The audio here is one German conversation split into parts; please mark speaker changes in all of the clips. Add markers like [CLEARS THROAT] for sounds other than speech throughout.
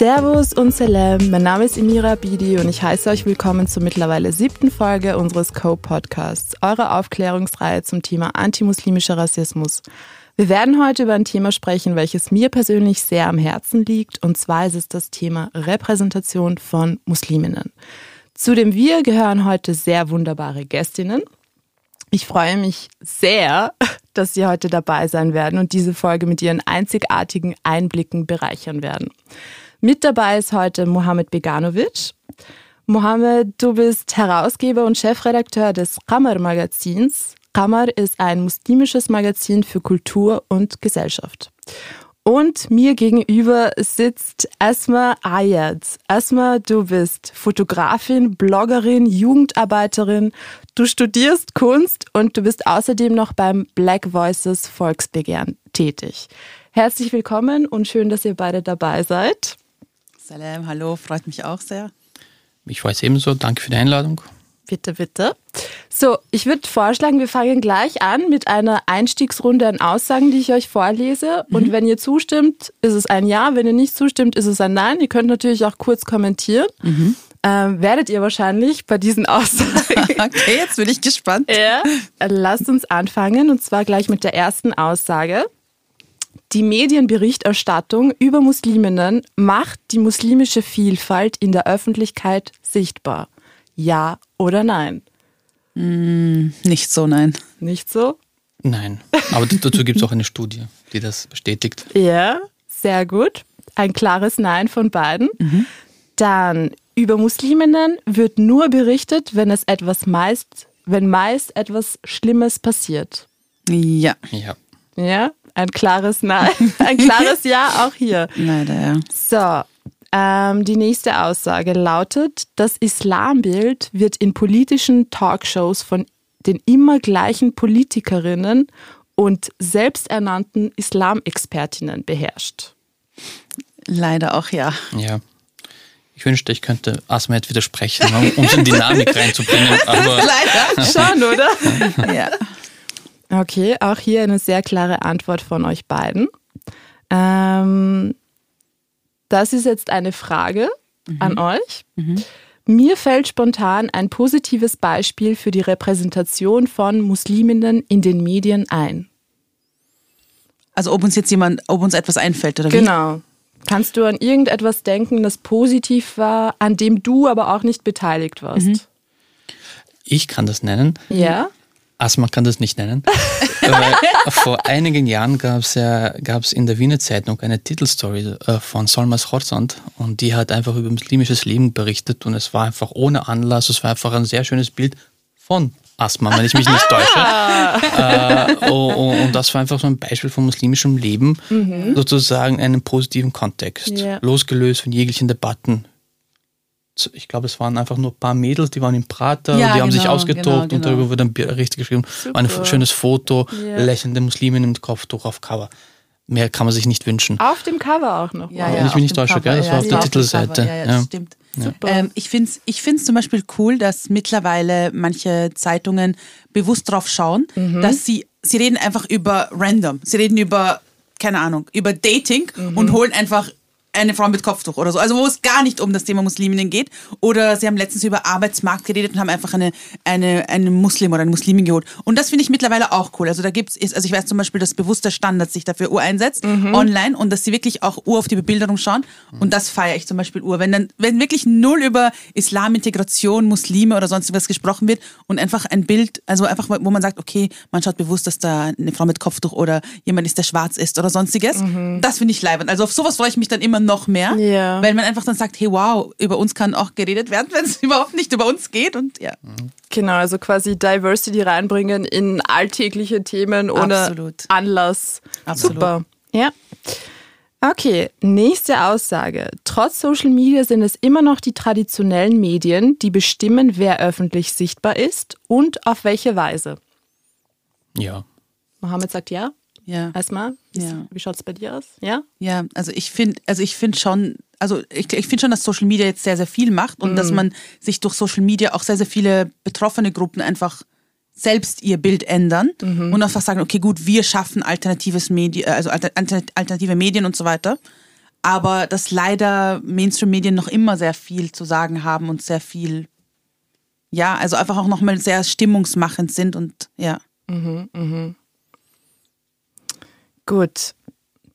Speaker 1: Servus und Salam, mein Name ist Emira Bidi und ich heiße euch willkommen zur mittlerweile siebten Folge unseres Co-Podcasts, eurer Aufklärungsreihe zum Thema antimuslimischer Rassismus. Wir werden heute über ein Thema sprechen, welches mir persönlich sehr am Herzen liegt, und zwar ist es das Thema Repräsentation von Musliminnen. Zu dem Wir gehören heute sehr wunderbare Gästinnen. Ich freue mich sehr, [LAUGHS] dass Sie heute dabei sein werden und diese Folge mit Ihren einzigartigen Einblicken bereichern werden. Mit dabei ist heute Mohamed Beganovic. Mohamed, du bist Herausgeber und Chefredakteur des Qamar Magazins. Qamar ist ein muslimisches Magazin für Kultur und Gesellschaft. Und mir gegenüber sitzt Asma Ayad. Asma, du bist Fotografin, Bloggerin, Jugendarbeiterin. Du studierst Kunst und du bist außerdem noch beim Black Voices Volksbegehren tätig. Herzlich willkommen und schön, dass ihr beide dabei seid.
Speaker 2: Salam, hallo, freut mich auch sehr.
Speaker 3: Mich freut es ebenso. Danke für die Einladung.
Speaker 1: Bitte, bitte. So, ich würde vorschlagen, wir fangen gleich an mit einer Einstiegsrunde an Aussagen, die ich euch vorlese. Mhm. Und wenn ihr zustimmt, ist es ein Ja. Wenn ihr nicht zustimmt, ist es ein Nein. Ihr könnt natürlich auch kurz kommentieren. Mhm. Ähm, werdet ihr wahrscheinlich bei diesen Aussagen. [LAUGHS]
Speaker 2: okay, jetzt bin ich gespannt.
Speaker 1: Ja. Lasst uns anfangen und zwar gleich mit der ersten Aussage. Die Medienberichterstattung über Musliminnen macht die muslimische Vielfalt in der Öffentlichkeit sichtbar. Ja oder nein?
Speaker 2: Mm, nicht so, nein.
Speaker 1: Nicht so?
Speaker 3: Nein. Aber dazu gibt es auch eine Studie, die das bestätigt.
Speaker 1: Ja, sehr gut. Ein klares Nein von beiden. Mhm. Dann über Musliminnen wird nur berichtet, wenn es etwas meist, wenn meist etwas Schlimmes passiert.
Speaker 2: Ja.
Speaker 3: Ja.
Speaker 1: Ja, ein klares Nein, [LAUGHS] ein klares Ja auch hier.
Speaker 2: Leider, ja.
Speaker 1: So, ähm, die nächste Aussage lautet, das Islambild wird in politischen Talkshows von den immer gleichen Politikerinnen und selbsternannten Islamexpertinnen beherrscht.
Speaker 2: Leider auch ja.
Speaker 3: Ja. Ich wünschte, ich könnte Asma jetzt widersprechen, um so eine Dynamik reinzubringen. [LAUGHS] Aber
Speaker 1: Leider schon, oder? ja. Okay, auch hier eine sehr klare Antwort von euch beiden. Ähm, das ist jetzt eine Frage mhm. an euch. Mhm. Mir fällt spontan ein positives Beispiel für die Repräsentation von Musliminnen in den Medien ein.
Speaker 2: Also ob uns jetzt jemand, ob uns etwas einfällt oder
Speaker 1: wie? Genau. Kannst du an irgendetwas denken, das positiv war, an dem du aber auch nicht beteiligt warst? Mhm.
Speaker 3: Ich kann das nennen.
Speaker 1: Ja.
Speaker 3: Asma kann das nicht nennen. Weil [LAUGHS] vor einigen Jahren gab es ja, gab's in der Wiener Zeitung eine Titelstory äh, von Solmas Horzand und die hat einfach über muslimisches Leben berichtet und es war einfach ohne Anlass, es war einfach ein sehr schönes Bild von Asma, wenn ich mich nicht täusche. äh, oh, oh, und das war einfach so ein Beispiel von muslimischem Leben, mhm. sozusagen in einem positiven Kontext, yeah. losgelöst von jeglichen Debatten ich glaube, es waren einfach nur ein paar Mädels, die waren im Prater, ja, die genau, haben sich genau, ausgetobt genau, genau. und darüber wurde ein Bericht geschrieben. Super. Ein schönes Foto, yeah. lächelnde Muslimin im Kopftuch auf Cover. Mehr kann man sich nicht wünschen.
Speaker 1: Auf dem Cover auch noch.
Speaker 3: Ja, ja, ich mich nicht täusche, gell? Das war auf der Titelseite.
Speaker 2: Ja, das stimmt. Ähm, ich finde es ich find's zum Beispiel cool, dass mittlerweile manche Zeitungen bewusst darauf schauen, mhm. dass sie, sie reden einfach über random. Sie reden über, keine Ahnung, über Dating mhm. und holen einfach eine Frau mit Kopftuch oder so. Also wo es gar nicht um das Thema Musliminnen geht. Oder sie haben letztens über Arbeitsmarkt geredet und haben einfach eine, eine, eine Muslim oder eine Muslimin geholt. Und das finde ich mittlerweile auch cool. Also da gibt es, also ich weiß zum Beispiel, dass bewusster Standard sich dafür Uhr einsetzt, mhm. online, und dass sie wirklich auch Uhr auf die Bebilderung schauen. Und das feiere ich zum Beispiel Uhr. Wenn dann, wenn wirklich null über Islamintegration, Muslime oder sonst was gesprochen wird und einfach ein Bild, also einfach, wo man sagt, okay, man schaut bewusst, dass da eine Frau mit Kopftuch oder jemand ist, der schwarz ist oder sonstiges. Mhm. Das finde ich leibend. Also auf sowas freue ich mich dann immer noch mehr, ja. weil man einfach dann sagt, hey wow, über uns kann auch geredet werden, [LAUGHS] wenn es überhaupt nicht über uns geht und ja.
Speaker 1: Genau, also quasi Diversity reinbringen in alltägliche Themen ohne Absolut. Anlass. Absolut. Super. Ja. Okay, nächste Aussage. Trotz Social Media sind es immer noch die traditionellen Medien, die bestimmen, wer öffentlich sichtbar ist und auf welche Weise.
Speaker 3: Ja.
Speaker 1: Mohammed sagt ja.
Speaker 2: Ja.
Speaker 1: Erstmal, wie, ja. wie schaut es bei dir aus? Ja?
Speaker 2: Ja, also ich finde, also ich finde schon, also ich, ich finde schon, dass Social Media jetzt sehr, sehr viel macht und mm. dass man sich durch Social Media auch sehr, sehr viele betroffene Gruppen einfach selbst ihr Bild ändern mhm. und einfach sagen, okay, gut, wir schaffen alternatives Medien, also alternative Medien und so weiter. aber dass leider Mainstream-Medien noch immer sehr viel zu sagen haben und sehr viel, ja, also einfach auch nochmal sehr stimmungsmachend sind und ja. Mhm, mh.
Speaker 1: Gut.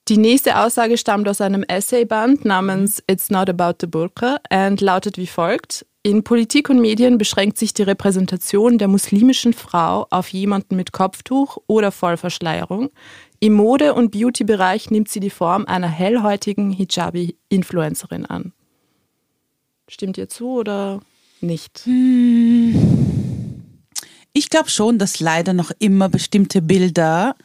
Speaker 1: Die nächste Aussage stammt aus einem Essayband namens It's Not About the Burqa und lautet wie folgt. In Politik und Medien beschränkt sich die Repräsentation der muslimischen Frau auf jemanden mit Kopftuch oder Vollverschleierung. Im Mode- und Beauty-Bereich nimmt sie die Form einer hellhäutigen Hijabi-Influencerin an. Stimmt ihr zu oder nicht? Hm.
Speaker 2: Ich glaube schon, dass leider noch immer bestimmte Bilder,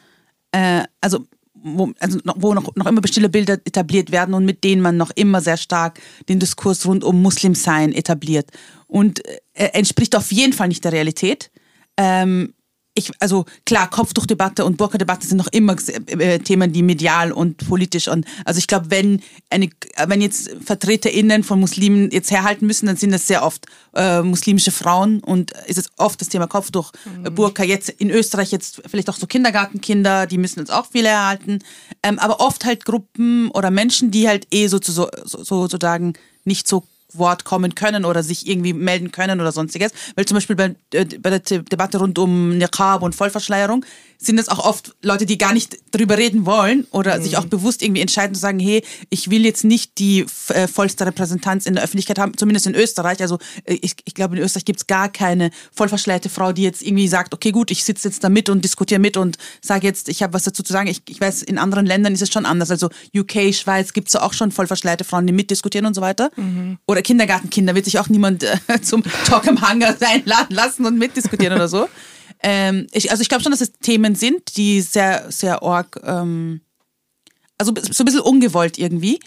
Speaker 2: äh, also wo, also noch, wo noch, noch immer bestimmte Bilder etabliert werden und mit denen man noch immer sehr stark den Diskurs rund um Muslimsein etabliert. Und äh, entspricht auf jeden Fall nicht der Realität. Ähm, ich, also klar, Kopftuchdebatte und Burka-Debatte sind noch immer äh, Themen, die medial und politisch und also ich glaube, wenn eine, wenn jetzt VertreterInnen von Muslimen jetzt herhalten müssen, dann sind das sehr oft äh, muslimische Frauen und ist es oft das Thema Kopftuch, mhm. Burka. Jetzt in Österreich jetzt vielleicht auch so Kindergartenkinder, die müssen jetzt auch viele erhalten, ähm, aber oft halt Gruppen oder Menschen, die halt eh so, so, so sozusagen nicht so Wort kommen können oder sich irgendwie melden können oder sonstiges. Weil zum Beispiel bei, äh, bei der Debatte rund um Niqab und Vollverschleierung sind es auch oft Leute, die gar nicht darüber reden wollen oder mhm. sich auch bewusst irgendwie entscheiden zu sagen, hey, ich will jetzt nicht die äh, vollste Repräsentanz in der Öffentlichkeit haben, zumindest in Österreich. Also äh, ich, ich glaube, in Österreich gibt es gar keine vollverschleierte Frau, die jetzt irgendwie sagt, okay, gut, ich sitze jetzt da mit und diskutiere mit und sage jetzt, ich habe was dazu zu sagen. Ich, ich weiß, in anderen Ländern ist es schon anders. Also UK, Schweiz gibt es auch schon vollverschleierte Frauen, die mitdiskutieren und so weiter. Mhm. Oder Kindergartenkinder wird sich auch niemand äh, [LAUGHS] zum Talk am Hanger einladen lassen und mitdiskutieren oder so. [LAUGHS] Ähm, ich, also ich glaube schon, dass es Themen sind, die sehr, sehr arg, ähm, also so ein bisschen ungewollt irgendwie.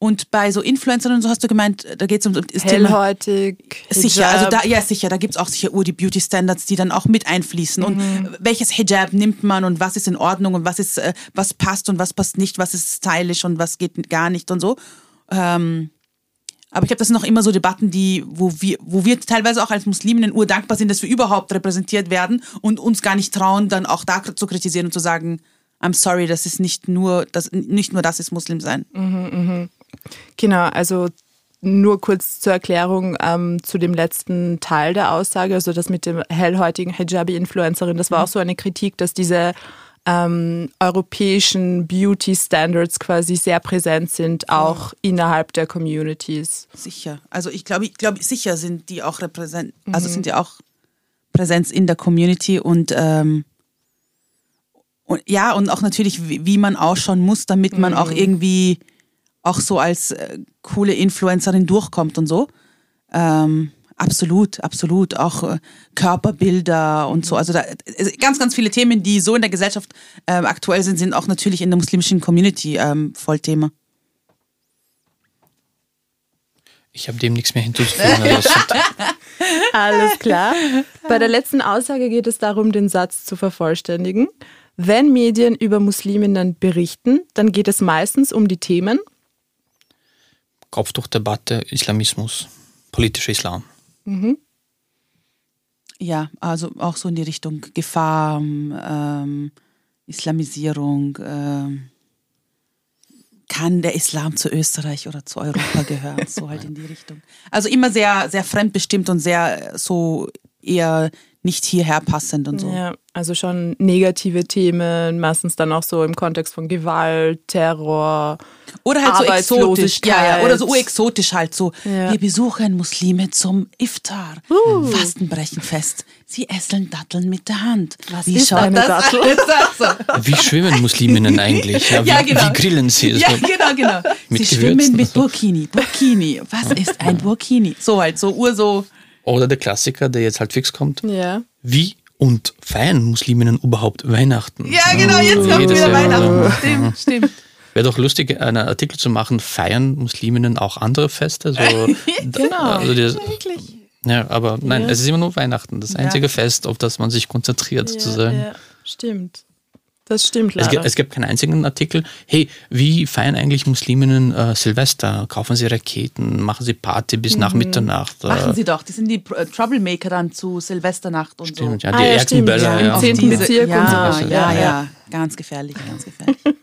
Speaker 2: Und bei so Influencern und so hast du gemeint, da geht es um das
Speaker 1: Hellhäutig,
Speaker 2: Thema. Sicher, also da, ja sicher, da gibt es auch sicher Ur die Beauty Standards, die dann auch mit einfließen. Mhm. Und welches Hijab nimmt man und was ist in Ordnung und was ist, äh, was passt und was passt nicht, was ist stylisch und was geht gar nicht und so. Ähm, aber ich glaube, das sind noch immer so Debatten, die, wo wir, wo wir teilweise auch als Musliminnen urdankbar sind, dass wir überhaupt repräsentiert werden und uns gar nicht trauen, dann auch da zu kritisieren und zu sagen, I'm sorry, das ist nicht nur, das, nicht nur das ist Muslim sein.
Speaker 1: Mhm, mh. Genau, also nur kurz zur Erklärung ähm, zu dem letzten Teil der Aussage, also das mit dem hellhäutigen Hijabi-Influencerin, das war mhm. auch so eine Kritik, dass diese ähm, europäischen Beauty Standards quasi sehr präsent sind, auch ja. innerhalb der Communities.
Speaker 2: Sicher. Also ich glaube, ich glaube, sicher sind die auch repräsent, also mhm. also sind die auch Präsenz in der Community und ähm, und ja, und auch natürlich, wie, wie man ausschauen muss, damit man mhm. auch irgendwie auch so als äh, coole Influencerin durchkommt und so. Ähm, Absolut, absolut. Auch äh, Körperbilder und so. Also da, äh, ganz, ganz viele Themen, die so in der Gesellschaft äh, aktuell sind, sind auch natürlich in der muslimischen Community ähm, Vollthema.
Speaker 3: Ich habe dem nichts mehr hinzuzufügen. Also [LAUGHS]
Speaker 1: Alles klar. Bei der letzten Aussage geht es darum, den Satz zu vervollständigen. Wenn Medien über Musliminnen berichten, dann geht es meistens um die Themen
Speaker 3: Kopftuchdebatte, Islamismus, politischer Islam. Mhm.
Speaker 2: Ja, also auch so in die Richtung Gefahr, ähm, Islamisierung. Ähm, kann der Islam zu Österreich oder zu Europa gehören? so halt [LAUGHS] in die Richtung. Also immer sehr, sehr fremdbestimmt und sehr so eher nicht hierher passend und so.
Speaker 1: Ja, also schon negative Themen, meistens dann auch so im Kontext von Gewalt, Terror.
Speaker 2: Oder halt so exotisch, ja, ja, oder so exotisch halt so. Ja. Wir besuchen Muslime zum Iftar, uh. Fastenbrechenfest. Sie essen Datteln mit der Hand.
Speaker 1: Was wie ist eine Dattel? [LAUGHS]
Speaker 3: wie schwimmen Musliminnen [LAUGHS] eigentlich? Ja, wie, ja, genau. wie grillen sie?
Speaker 2: Ja, genau, genau. sie schwimmen mit Burkini. Burkini. Was ist ein Burkini? So halt, so ur so.
Speaker 3: Oder der Klassiker, der jetzt halt fix kommt.
Speaker 1: Ja.
Speaker 3: Wie und feiern Musliminnen überhaupt Weihnachten?
Speaker 2: Ja, genau, jetzt kommt wieder Jahr. Weihnachten. Stimmt, stimmt.
Speaker 3: Wäre doch lustig, einen Artikel zu machen, feiern Musliminnen auch andere Feste? So, [LAUGHS]
Speaker 1: genau, also das, wirklich.
Speaker 3: Ja, aber nein, ja. es ist immer nur Weihnachten, das einzige ja. Fest, auf das man sich konzentriert, ja, sozusagen. Ja,
Speaker 1: stimmt. Das stimmt leider.
Speaker 3: Es gibt, es gibt keinen einzigen Artikel, hey, wie feiern eigentlich Musliminnen äh, Silvester? Kaufen sie Raketen? Machen sie Party bis mhm. nach Mitternacht?
Speaker 2: Machen sie doch, die sind die äh, Troublemaker dann zu Silvesternacht und
Speaker 3: stimmt,
Speaker 2: so.
Speaker 3: Ja, die ah, ja, Erdbeerböller.
Speaker 1: Ja, Im 10. Bezirk
Speaker 2: ja, und so weiter. Ja, ja, ja, ganz gefährlich, ganz gefährlich. [LAUGHS]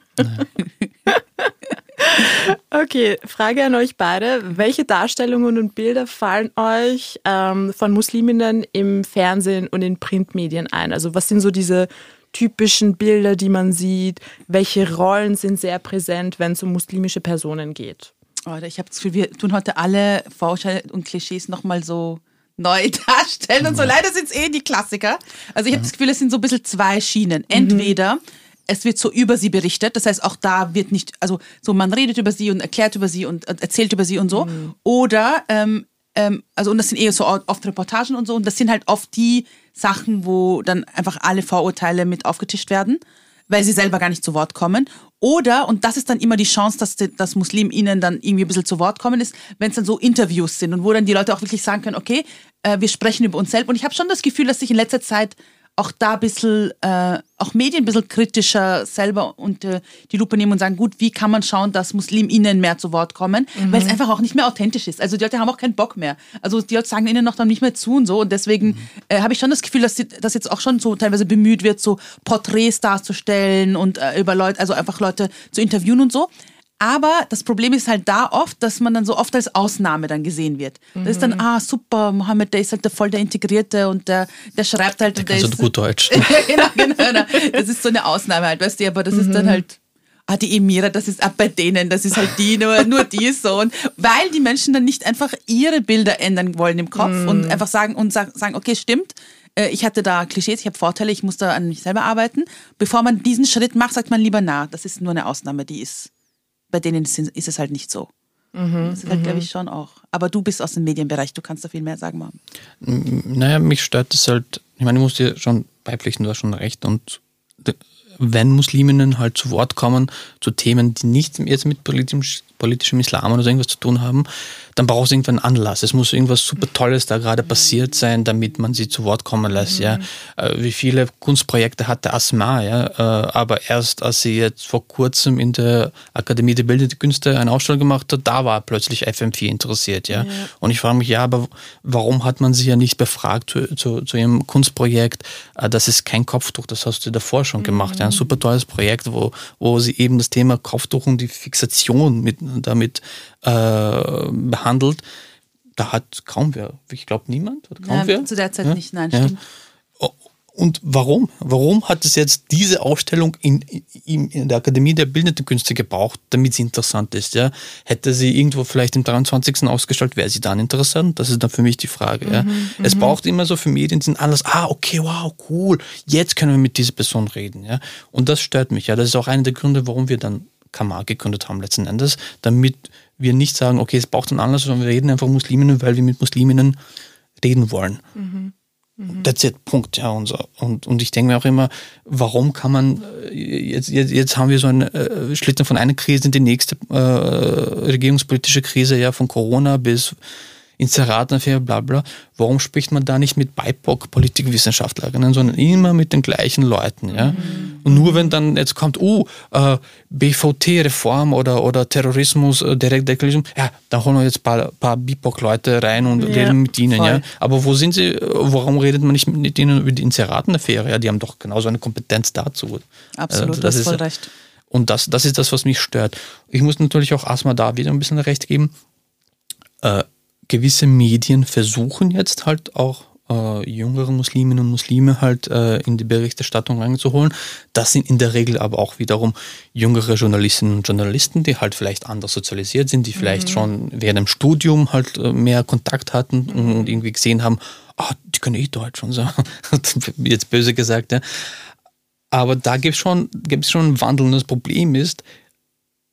Speaker 1: Okay, Frage an euch beide. Welche Darstellungen und Bilder fallen euch ähm, von Musliminnen im Fernsehen und in Printmedien ein? Also was sind so diese typischen Bilder, die man sieht? Welche Rollen sind sehr präsent, wenn es um muslimische Personen geht?
Speaker 2: Oh, ich habe das Gefühl, wir tun heute alle Vorurteile und Klischees nochmal so neu [LAUGHS] darstellen und so. Leider sind es eh die Klassiker. Also ich habe das Gefühl, es sind so ein bisschen zwei Schienen. Entweder es wird so über sie berichtet, das heißt auch da wird nicht, also so man redet über sie und erklärt über sie und erzählt über sie und so. Mhm. Oder, ähm, ähm, also und das sind eher so oft Reportagen und so und das sind halt oft die Sachen, wo dann einfach alle Vorurteile mit aufgetischt werden weil sie selber gar nicht zu Wort kommen. Oder, und das ist dann immer die Chance, dass das Muslim ihnen dann irgendwie ein bisschen zu Wort kommen ist, wenn es dann so Interviews sind und wo dann die Leute auch wirklich sagen können, okay, äh, wir sprechen über uns selbst. Und ich habe schon das Gefühl, dass sich in letzter Zeit auch da ein bisschen, äh, auch Medien ein bisschen kritischer selber unter die Lupe nehmen und sagen, gut, wie kann man schauen, dass MuslimInnen mehr zu Wort kommen, mhm. weil es einfach auch nicht mehr authentisch ist. Also die Leute haben auch keinen Bock mehr. Also die Leute sagen ihnen noch dann nicht mehr zu und so und deswegen mhm. äh, habe ich schon das Gefühl, dass, dass jetzt auch schon so teilweise bemüht wird, so Porträts darzustellen und äh, über Leute, also einfach Leute zu interviewen und so. Aber das Problem ist halt da oft, dass man dann so oft als Ausnahme dann gesehen wird. Mhm. Das ist dann, mhm. ah, super, Mohammed, der ist halt der voll der Integrierte und der, der schreibt halt.
Speaker 3: Der, der so gut Deutsch. [LAUGHS]
Speaker 2: genau, genau, genau. Das ist so eine Ausnahme halt, weißt du, aber das mhm. ist dann mhm. halt, ah, die Emira, das ist ab bei denen, das ist halt die, nur, nur die so. Und weil die Menschen dann nicht einfach ihre Bilder ändern wollen im Kopf mhm. und einfach sagen und sagen, okay, stimmt, äh, ich hatte da Klischees, ich habe Vorteile, ich muss da an mich selber arbeiten. Bevor man diesen Schritt macht, sagt man lieber na, das ist nur eine Ausnahme, die ist bei denen ist, ist es halt nicht so. Mhm, das ist halt, glaube mhm. ich, schon auch. Aber du bist aus dem Medienbereich, du kannst da viel mehr sagen, Mom.
Speaker 3: Naja, mich stört das halt, ich meine, ich muss dir schon beipflichten, du hast schon recht. Und wenn Musliminnen halt zu Wort kommen zu Themen, die nicht jetzt mit politischem, politischem Islam oder so irgendwas zu tun haben, dann braucht es irgendwann einen Anlass. Es muss irgendwas super Tolles da gerade passiert sein, damit man sie zu Wort kommen lässt. Mhm. Ja. Äh, wie viele Kunstprojekte hatte Asma, ja. Äh, aber erst als sie jetzt vor kurzem in der Akademie der Bildenden Künste eine Ausstellung gemacht hat, da war plötzlich FM4 interessiert. Ja. ja. Und ich frage mich, ja, aber warum hat man sie ja nicht befragt zu, zu, zu ihrem Kunstprojekt? Äh, das ist kein Kopftuch, das hast du davor schon gemacht. Mhm. Ja. Ein super tolles Projekt, wo, wo sie eben das Thema Kopftuch und die Fixation mit, damit äh, behandelt. Da hat kaum wer, ich glaube niemand, hat kaum
Speaker 2: ja,
Speaker 3: wer.
Speaker 2: Zu der Zeit ja? nicht, nein, stimmt.
Speaker 3: Oh, und warum? Warum hat es jetzt diese Ausstellung in, in, in, der Akademie der Bildenden Künste gebraucht, damit sie interessant ist? Ja? Hätte sie irgendwo vielleicht im 23. ausgestellt, wäre sie dann interessant? Das ist dann für mich die Frage. Ja? Mhm, es mhm. braucht immer so für Medien, die sind anders, ah, okay, wow, cool, jetzt können wir mit dieser Person reden. Ja? Und das stört mich. Ja? Das ist auch einer der Gründe, warum wir dann Kamar gegründet haben letzten Endes, damit wir nicht sagen, okay, es braucht einen Anlass, sondern wir reden einfach Musliminnen, weil wir mit Musliminnen reden wollen. Mhm. Mhm. That's it, Punkt. Ja, und, so. und, und ich denke mir auch immer, warum kann man, äh, jetzt, jetzt, jetzt haben wir so einen äh, Schlitten von einer Krise in die nächste äh, regierungspolitische Krise, ja, von Corona bis Inseratenaffäre, bla bla. Warum spricht man da nicht mit BIPOC-Politikwissenschaftlerinnen, sondern immer mit den gleichen Leuten? Ja? Mhm. Und nur wenn dann jetzt kommt, oh, äh, BVT-Reform oder, oder Terrorismus, äh, Direktdeklaration, ja, dann holen wir jetzt ein paar, paar BIPOC-Leute rein und ja, reden mit ihnen. Ja? Aber wo sind sie, warum redet man nicht mit ihnen über die Inseratenaffäre? Ja, die haben doch genauso eine Kompetenz dazu.
Speaker 2: Absolut, äh, das ist voll recht.
Speaker 3: Und das, das ist das, was mich stört. Ich muss natürlich auch Asma da wieder ein bisschen recht geben. Äh, gewisse Medien versuchen jetzt halt auch äh, jüngere Musliminnen und Muslime halt äh, in die Berichterstattung reinzuholen. Das sind in der Regel aber auch wiederum jüngere Journalistinnen und Journalisten, die halt vielleicht anders sozialisiert sind, die vielleicht mhm. schon während dem Studium halt äh, mehr Kontakt hatten mhm. und irgendwie gesehen haben, ah, die können eh Deutsch und so. [LAUGHS] Jetzt böse gesagt, ja. Aber da gibt es schon, gibt's schon einen Wandel und das Problem ist,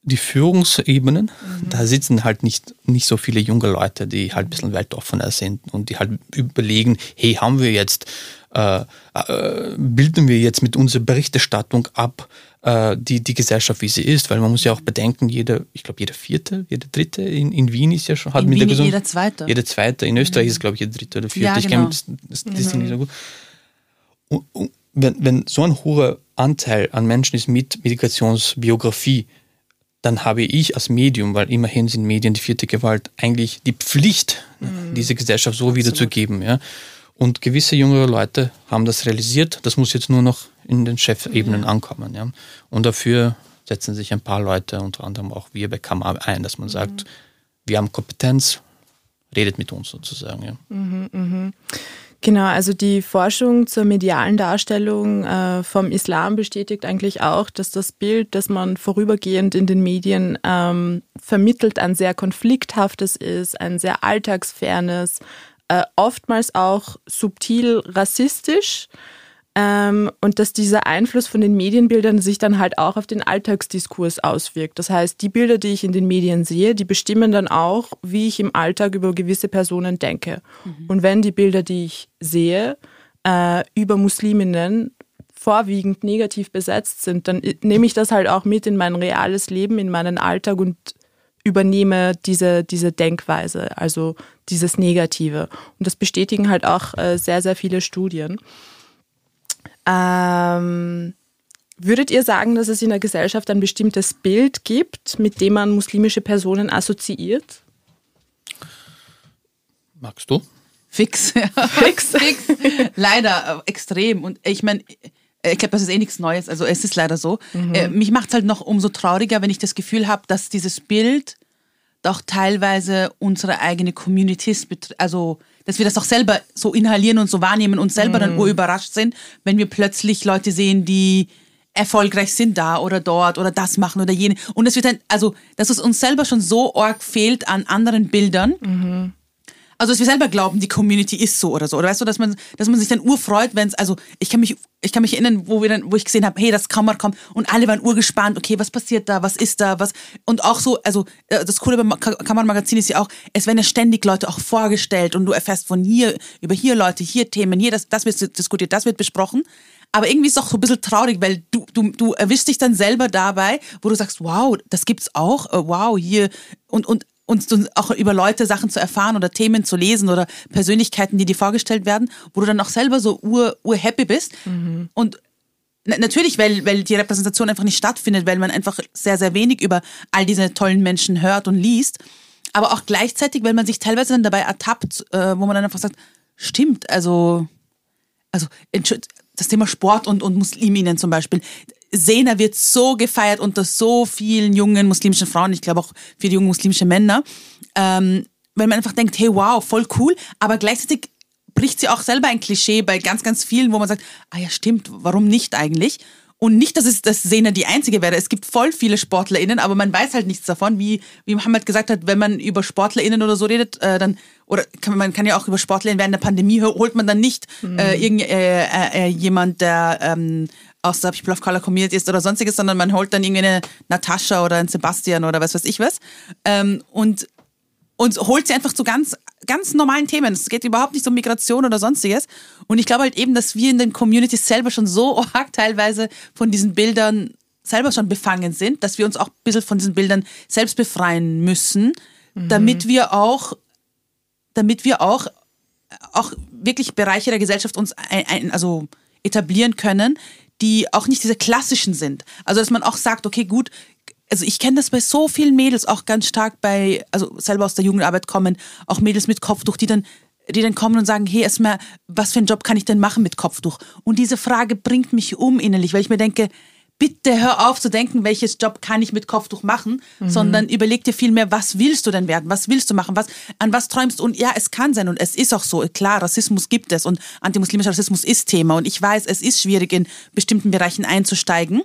Speaker 3: die Führungsebenen, mhm. da sitzen halt nicht, nicht so viele junge Leute, die halt ein bisschen weltoffener sind und die halt überlegen, hey, haben wir jetzt, äh, äh, bilden wir jetzt mit unserer Berichterstattung ab, äh, die, die Gesellschaft, wie sie ist, weil man muss ja auch bedenken, jeder, ich glaube, jeder vierte, jeder dritte in, in Wien ist ja schon, hat
Speaker 2: in mit Wien der Gesundheit. Jeder zweite.
Speaker 3: Jeder zweite. In Österreich mhm. ist glaube ich, jeder dritte oder vierte. Ja, genau. Ich kenne das, das, das genau. nicht so gut. Und, und wenn, wenn so ein hoher Anteil an Menschen ist mit Medikationsbiografie, dann habe ich als Medium, weil immerhin sind Medien die vierte Gewalt, eigentlich die Pflicht, mhm. diese Gesellschaft so wiederzugeben. Ja. Und gewisse jüngere Leute haben das realisiert. Das muss jetzt nur noch in den Chefebenen ja. ankommen. Ja. Und dafür setzen sich ein paar Leute, unter anderem auch wir bei Kamar ein, dass man sagt, mhm. wir haben Kompetenz, redet mit uns sozusagen. Ja.
Speaker 1: Mhm, mh. Genau, also die Forschung zur medialen Darstellung äh, vom Islam bestätigt eigentlich auch, dass das Bild, das man vorübergehend in den Medien ähm, vermittelt, ein sehr konflikthaftes ist, ein sehr alltagsfernes, äh, oftmals auch subtil rassistisch. Ähm, und dass dieser Einfluss von den Medienbildern sich dann halt auch auf den Alltagsdiskurs auswirkt. Das heißt, die Bilder, die ich in den Medien sehe, die bestimmen dann auch, wie ich im Alltag über gewisse Personen denke. Mhm. Und wenn die Bilder, die ich sehe, äh, über Musliminnen vorwiegend negativ besetzt sind, dann nehme ich das halt auch mit in mein reales Leben, in meinen Alltag und übernehme diese, diese Denkweise, also dieses Negative. Und das bestätigen halt auch äh, sehr, sehr viele Studien. Ähm, würdet ihr sagen, dass es in der Gesellschaft ein bestimmtes Bild gibt, mit dem man muslimische Personen assoziiert?
Speaker 3: Magst du?
Speaker 2: Fix. [LAUGHS] Fix. Fix. Leider äh, extrem. Und ich meine, ich glaube, das ist eh nichts Neues. Also es ist leider so. Mhm. Äh, mich macht es halt noch umso trauriger, wenn ich das Gefühl habe, dass dieses Bild doch teilweise unsere eigene Communities, also dass wir das auch selber so inhalieren und so wahrnehmen und selber mhm. dann überrascht sind, wenn wir plötzlich Leute sehen, die erfolgreich sind da oder dort oder das machen oder jene. Und es wird dann, also, dass es uns selber schon so arg fehlt an anderen Bildern. Mhm also dass wir selber glauben, die Community ist so oder so. Oder weißt du, dass man, dass man sich dann urfreut, wenn es, also ich kann mich, ich kann mich erinnern, wo wir dann, wo ich gesehen habe, hey, das Kammer kommt und alle waren urgespannt, okay, was passiert da, was ist da, was und auch so, also äh, das Coole beim Kammermagazin ist ja auch, es werden ja ständig Leute auch vorgestellt und du erfährst von hier, über hier Leute, hier Themen, hier, das, das wird diskutiert, das wird besprochen. Aber irgendwie ist es auch so ein bisschen traurig, weil du, du, du erwischst dich dann selber dabei, wo du sagst, wow, das gibt's auch, äh, wow, hier. Und, und und auch über Leute Sachen zu erfahren oder Themen zu lesen oder Persönlichkeiten, die dir vorgestellt werden, wo du dann auch selber so ur, ur happy bist. Mhm. Und natürlich, weil, weil die Repräsentation einfach nicht stattfindet, weil man einfach sehr, sehr wenig über all diese tollen Menschen hört und liest. Aber auch gleichzeitig, weil man sich teilweise dann dabei ertappt, äh, wo man dann einfach sagt, stimmt, also, also das Thema Sport und, und Musliminnen zum Beispiel Sena wird so gefeiert unter so vielen jungen muslimischen Frauen, ich glaube auch viele junge muslimische Männer, ähm, weil man einfach denkt, hey wow, voll cool, aber gleichzeitig bricht sie auch selber ein Klischee bei ganz, ganz vielen, wo man sagt, ah ja stimmt, warum nicht eigentlich? Und nicht, dass es das Sena die einzige wäre. Es gibt voll viele SportlerInnen, aber man weiß halt nichts davon. Wie, wie Mohammed gesagt hat, wenn man über SportlerInnen oder so redet, äh, dann, oder kann, man kann ja auch über SportlerInnen während der Pandemie holt man dann nicht mhm. äh, irgend, äh, äh, äh jemand, der ähm, aus der People of Color Community ist oder sonstiges, sondern man holt dann irgendwie eine Natascha oder einen Sebastian oder was weiß ich was ähm, und, und holt sie einfach zu ganz, ganz normalen Themen. Es geht überhaupt nicht um Migration oder sonstiges. Und ich glaube halt eben, dass wir in den Communities selber schon so [LAUGHS] arg teilweise von diesen Bildern selber schon befangen sind, dass wir uns auch ein bisschen von diesen Bildern selbst befreien müssen, mhm. damit wir auch, damit wir auch, auch wirklich Bereiche der Gesellschaft uns ein, ein, also etablieren können, die auch nicht diese klassischen sind. Also dass man auch sagt, okay, gut, also ich kenne das bei so vielen Mädels auch ganz stark bei, also selber aus der Jugendarbeit kommen, auch Mädels mit Kopftuch, die dann die dann kommen und sagen, hey, erstmal, was für einen Job kann ich denn machen mit Kopftuch? Und diese Frage bringt mich um innerlich, weil ich mir denke, bitte hör auf zu denken, welches Job kann ich mit Kopftuch machen, mhm. sondern überleg dir vielmehr, was willst du denn werden? Was willst du machen? Was, an was träumst du? Und ja, es kann sein und es ist auch so. Klar, Rassismus gibt es und antimuslimischer Rassismus ist Thema und ich weiß, es ist schwierig, in bestimmten Bereichen einzusteigen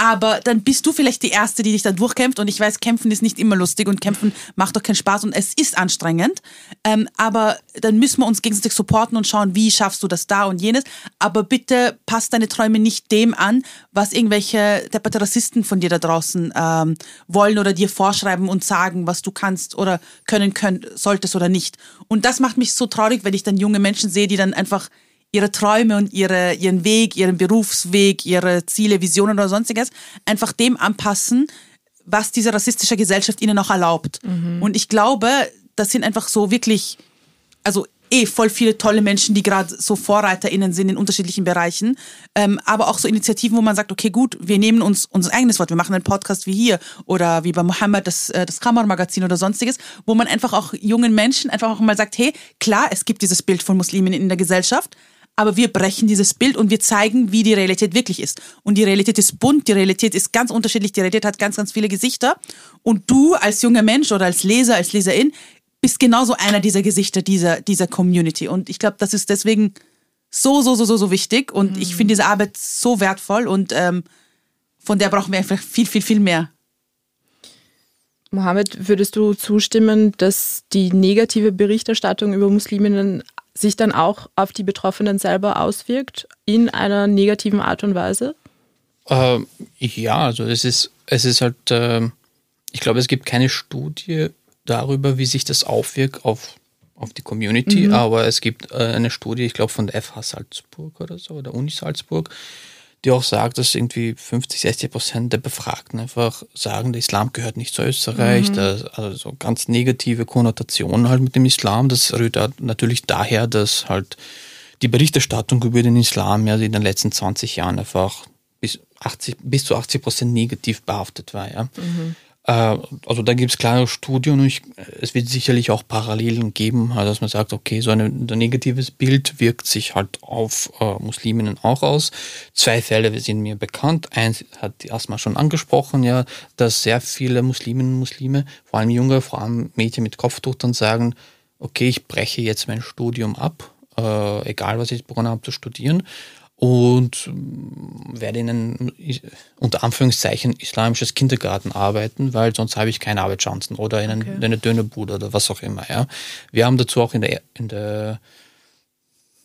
Speaker 2: aber dann bist du vielleicht die Erste, die dich dann durchkämpft. Und ich weiß, kämpfen ist nicht immer lustig und kämpfen macht doch keinen Spaß und es ist anstrengend. Ähm, aber dann müssen wir uns gegenseitig supporten und schauen, wie schaffst du das da und jenes. Aber bitte passt deine Träume nicht dem an, was irgendwelche depperte Rassisten von dir da draußen ähm, wollen oder dir vorschreiben und sagen, was du kannst oder können können, solltest oder nicht. Und das macht mich so traurig, wenn ich dann junge Menschen sehe, die dann einfach ihre Träume und ihre, ihren Weg, ihren Berufsweg, ihre Ziele, Visionen oder sonstiges einfach dem anpassen, was diese rassistische Gesellschaft ihnen auch erlaubt. Mhm. Und ich glaube, das sind einfach so wirklich, also eh voll viele tolle Menschen, die gerade so VorreiterInnen sind in unterschiedlichen Bereichen. Ähm, aber auch so Initiativen, wo man sagt, okay, gut, wir nehmen uns unser eigenes Wort, wir machen einen Podcast wie hier oder wie bei Mohammed das, äh, das Kammermagazin oder sonstiges, wo man einfach auch jungen Menschen einfach auch mal sagt, hey, klar, es gibt dieses Bild von Muslimen in der Gesellschaft, aber wir brechen dieses Bild und wir zeigen, wie die Realität wirklich ist. Und die Realität ist bunt, die Realität ist ganz unterschiedlich, die Realität hat ganz, ganz viele Gesichter. Und du als junger Mensch oder als Leser, als Leserin, bist genauso einer dieser Gesichter dieser, dieser Community. Und ich glaube, das ist deswegen so, so, so, so, so wichtig. Und mhm. ich finde diese Arbeit so wertvoll und ähm, von der brauchen wir einfach viel, viel, viel mehr.
Speaker 1: Mohammed, würdest du zustimmen, dass die negative Berichterstattung über Musliminnen sich dann auch auf die Betroffenen selber auswirkt, in einer negativen Art und Weise?
Speaker 3: Äh, ja, also es ist, es ist halt, äh, ich glaube, es gibt keine Studie darüber, wie sich das aufwirkt auf, auf die Community, mhm. aber es gibt äh, eine Studie, ich glaube, von der FH Salzburg oder so, oder Uni Salzburg, die auch sagt, dass irgendwie 50, 60 Prozent der Befragten einfach sagen, der Islam gehört nicht zu Österreich, mhm. also so ganz negative Konnotationen halt mit dem Islam. Das rührt natürlich daher, dass halt die Berichterstattung über den Islam ja in den letzten 20 Jahren einfach bis, 80, bis zu 80 Prozent negativ behaftet war. Ja. Mhm. Äh, also da gibt es klare Studien und ich, es wird sicherlich auch Parallelen geben, dass man sagt, okay, so eine, ein negatives Bild wirkt sich halt auf äh, Musliminnen auch aus. Zwei Fälle sind mir bekannt. Eins hat die Asma schon angesprochen, ja, dass sehr viele Musliminnen und Muslime, vor allem junge, vor allem Mädchen mit Kopftuch, dann sagen, okay, ich breche jetzt mein Studium ab, äh, egal was ich begonnen habe zu studieren und ähm, werde in einem unter Anführungszeichen islamisches Kindergarten arbeiten, weil sonst habe ich keine Arbeitschancen oder in, okay. eine Dönerbude oder was auch immer. Ja. Wir haben dazu auch in der, in der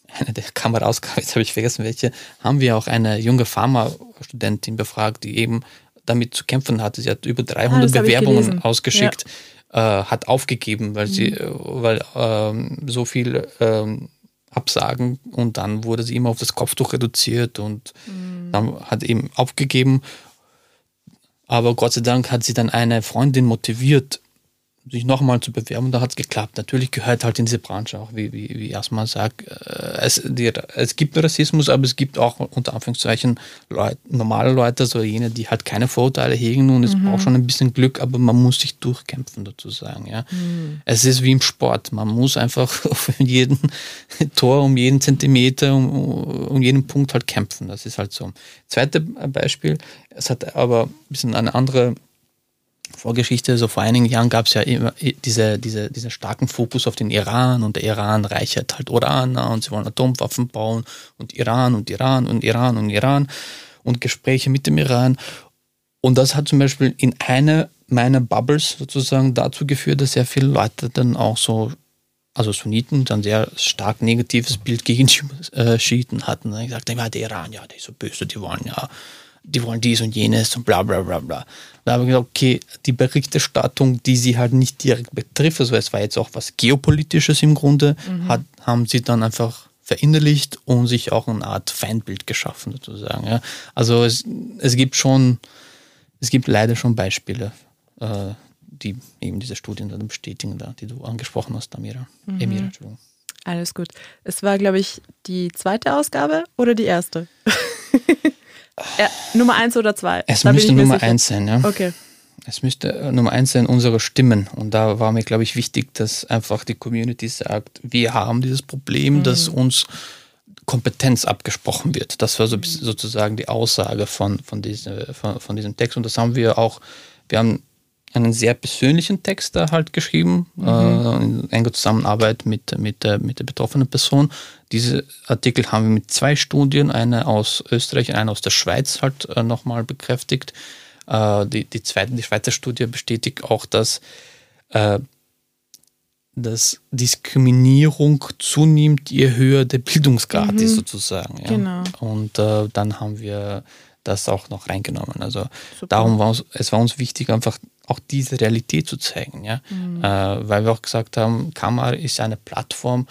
Speaker 3: [LAUGHS] eine der Kameraausgabe, jetzt habe ich vergessen welche, haben wir auch eine junge Pharma-Studentin befragt, die eben damit zu kämpfen hatte. Sie hat über 300 ah, Bewerbungen ausgeschickt, ja. äh, hat aufgegeben, weil mhm. sie, äh, weil ähm, so viel ähm, Absagen und dann wurde sie immer auf das Kopftuch reduziert und mhm. dann hat eben aufgegeben. Aber Gott sei Dank hat sie dann eine Freundin motiviert, sich nochmal zu bewerben, da hat es geklappt. Natürlich gehört halt in diese Branche auch, wie, wie, wie Asma sagt, äh, es, die, es gibt Rassismus, aber es gibt auch unter Anführungszeichen Leute, normale Leute, so jene, die halt keine Vorurteile hegen und es mhm. braucht schon ein bisschen Glück, aber man muss sich durchkämpfen, sozusagen. Ja. Mhm. Es ist wie im Sport, man muss einfach [LAUGHS] auf jeden Tor, um jeden Zentimeter, um, um jeden Punkt halt kämpfen. Das ist halt so. Zweites Beispiel, es hat aber ein bisschen eine andere Vorgeschichte, so vor einigen Jahren gab es ja immer diese, diese, diesen starken Fokus auf den Iran und der Iran reichert halt Uran und sie wollen Atomwaffen bauen und Iran und Iran und Iran und Iran und Gespräche mit dem Iran. Und das hat zum Beispiel in einer meiner Bubbles sozusagen dazu geführt, dass sehr viele Leute dann auch so, also Sunniten, dann sehr stark negatives Bild gegen äh, Schiiten hatten. Sagte, ja, der Iran, ja, der ist so böse, die wollen ja die wollen dies und jenes und bla bla bla bla. Da habe ich gesagt, okay, die Berichterstattung, die sie halt nicht direkt betrifft, also es war jetzt auch was Geopolitisches im Grunde, mhm. hat, haben sie dann einfach verinnerlicht und sich auch eine Art Feindbild geschaffen, sozusagen. Ja. Also es, es gibt schon, es gibt leider schon Beispiele, äh, die eben diese Studien dann bestätigen, da, die du angesprochen hast, Amira. Mhm. Emira.
Speaker 1: Alles gut. Es war, glaube ich, die zweite Ausgabe oder die erste? [LAUGHS] Ja, Nummer eins oder zwei?
Speaker 3: Es da müsste Nummer sicher. eins sein, ja.
Speaker 1: Okay.
Speaker 3: Es müsste äh, Nummer eins sein, unsere Stimmen. Und da war mir, glaube ich, wichtig, dass einfach die Community sagt, wir haben dieses Problem, mhm. dass uns Kompetenz abgesprochen wird. Das war so sozusagen die Aussage von, von, diese, von, von diesem Text. Und das haben wir auch, wir haben einen sehr persönlichen Text da halt geschrieben, mhm. äh, in enger Zusammenarbeit mit, mit, der, mit der betroffenen Person. Diese Artikel haben wir mit zwei Studien, eine aus Österreich und eine aus der Schweiz halt äh, nochmal bekräftigt. Äh, die, die, zweite, die Schweizer Studie bestätigt auch, dass, äh, dass Diskriminierung zunimmt, je höher der Bildungsgrad mhm. ist sozusagen. Ja. Genau. Und äh, dann haben wir das auch noch reingenommen. Also Super. darum war uns, es war uns wichtig, einfach auch diese Realität zu zeigen, ja, mhm. äh, weil wir auch gesagt haben, Kamar ist eine Plattform,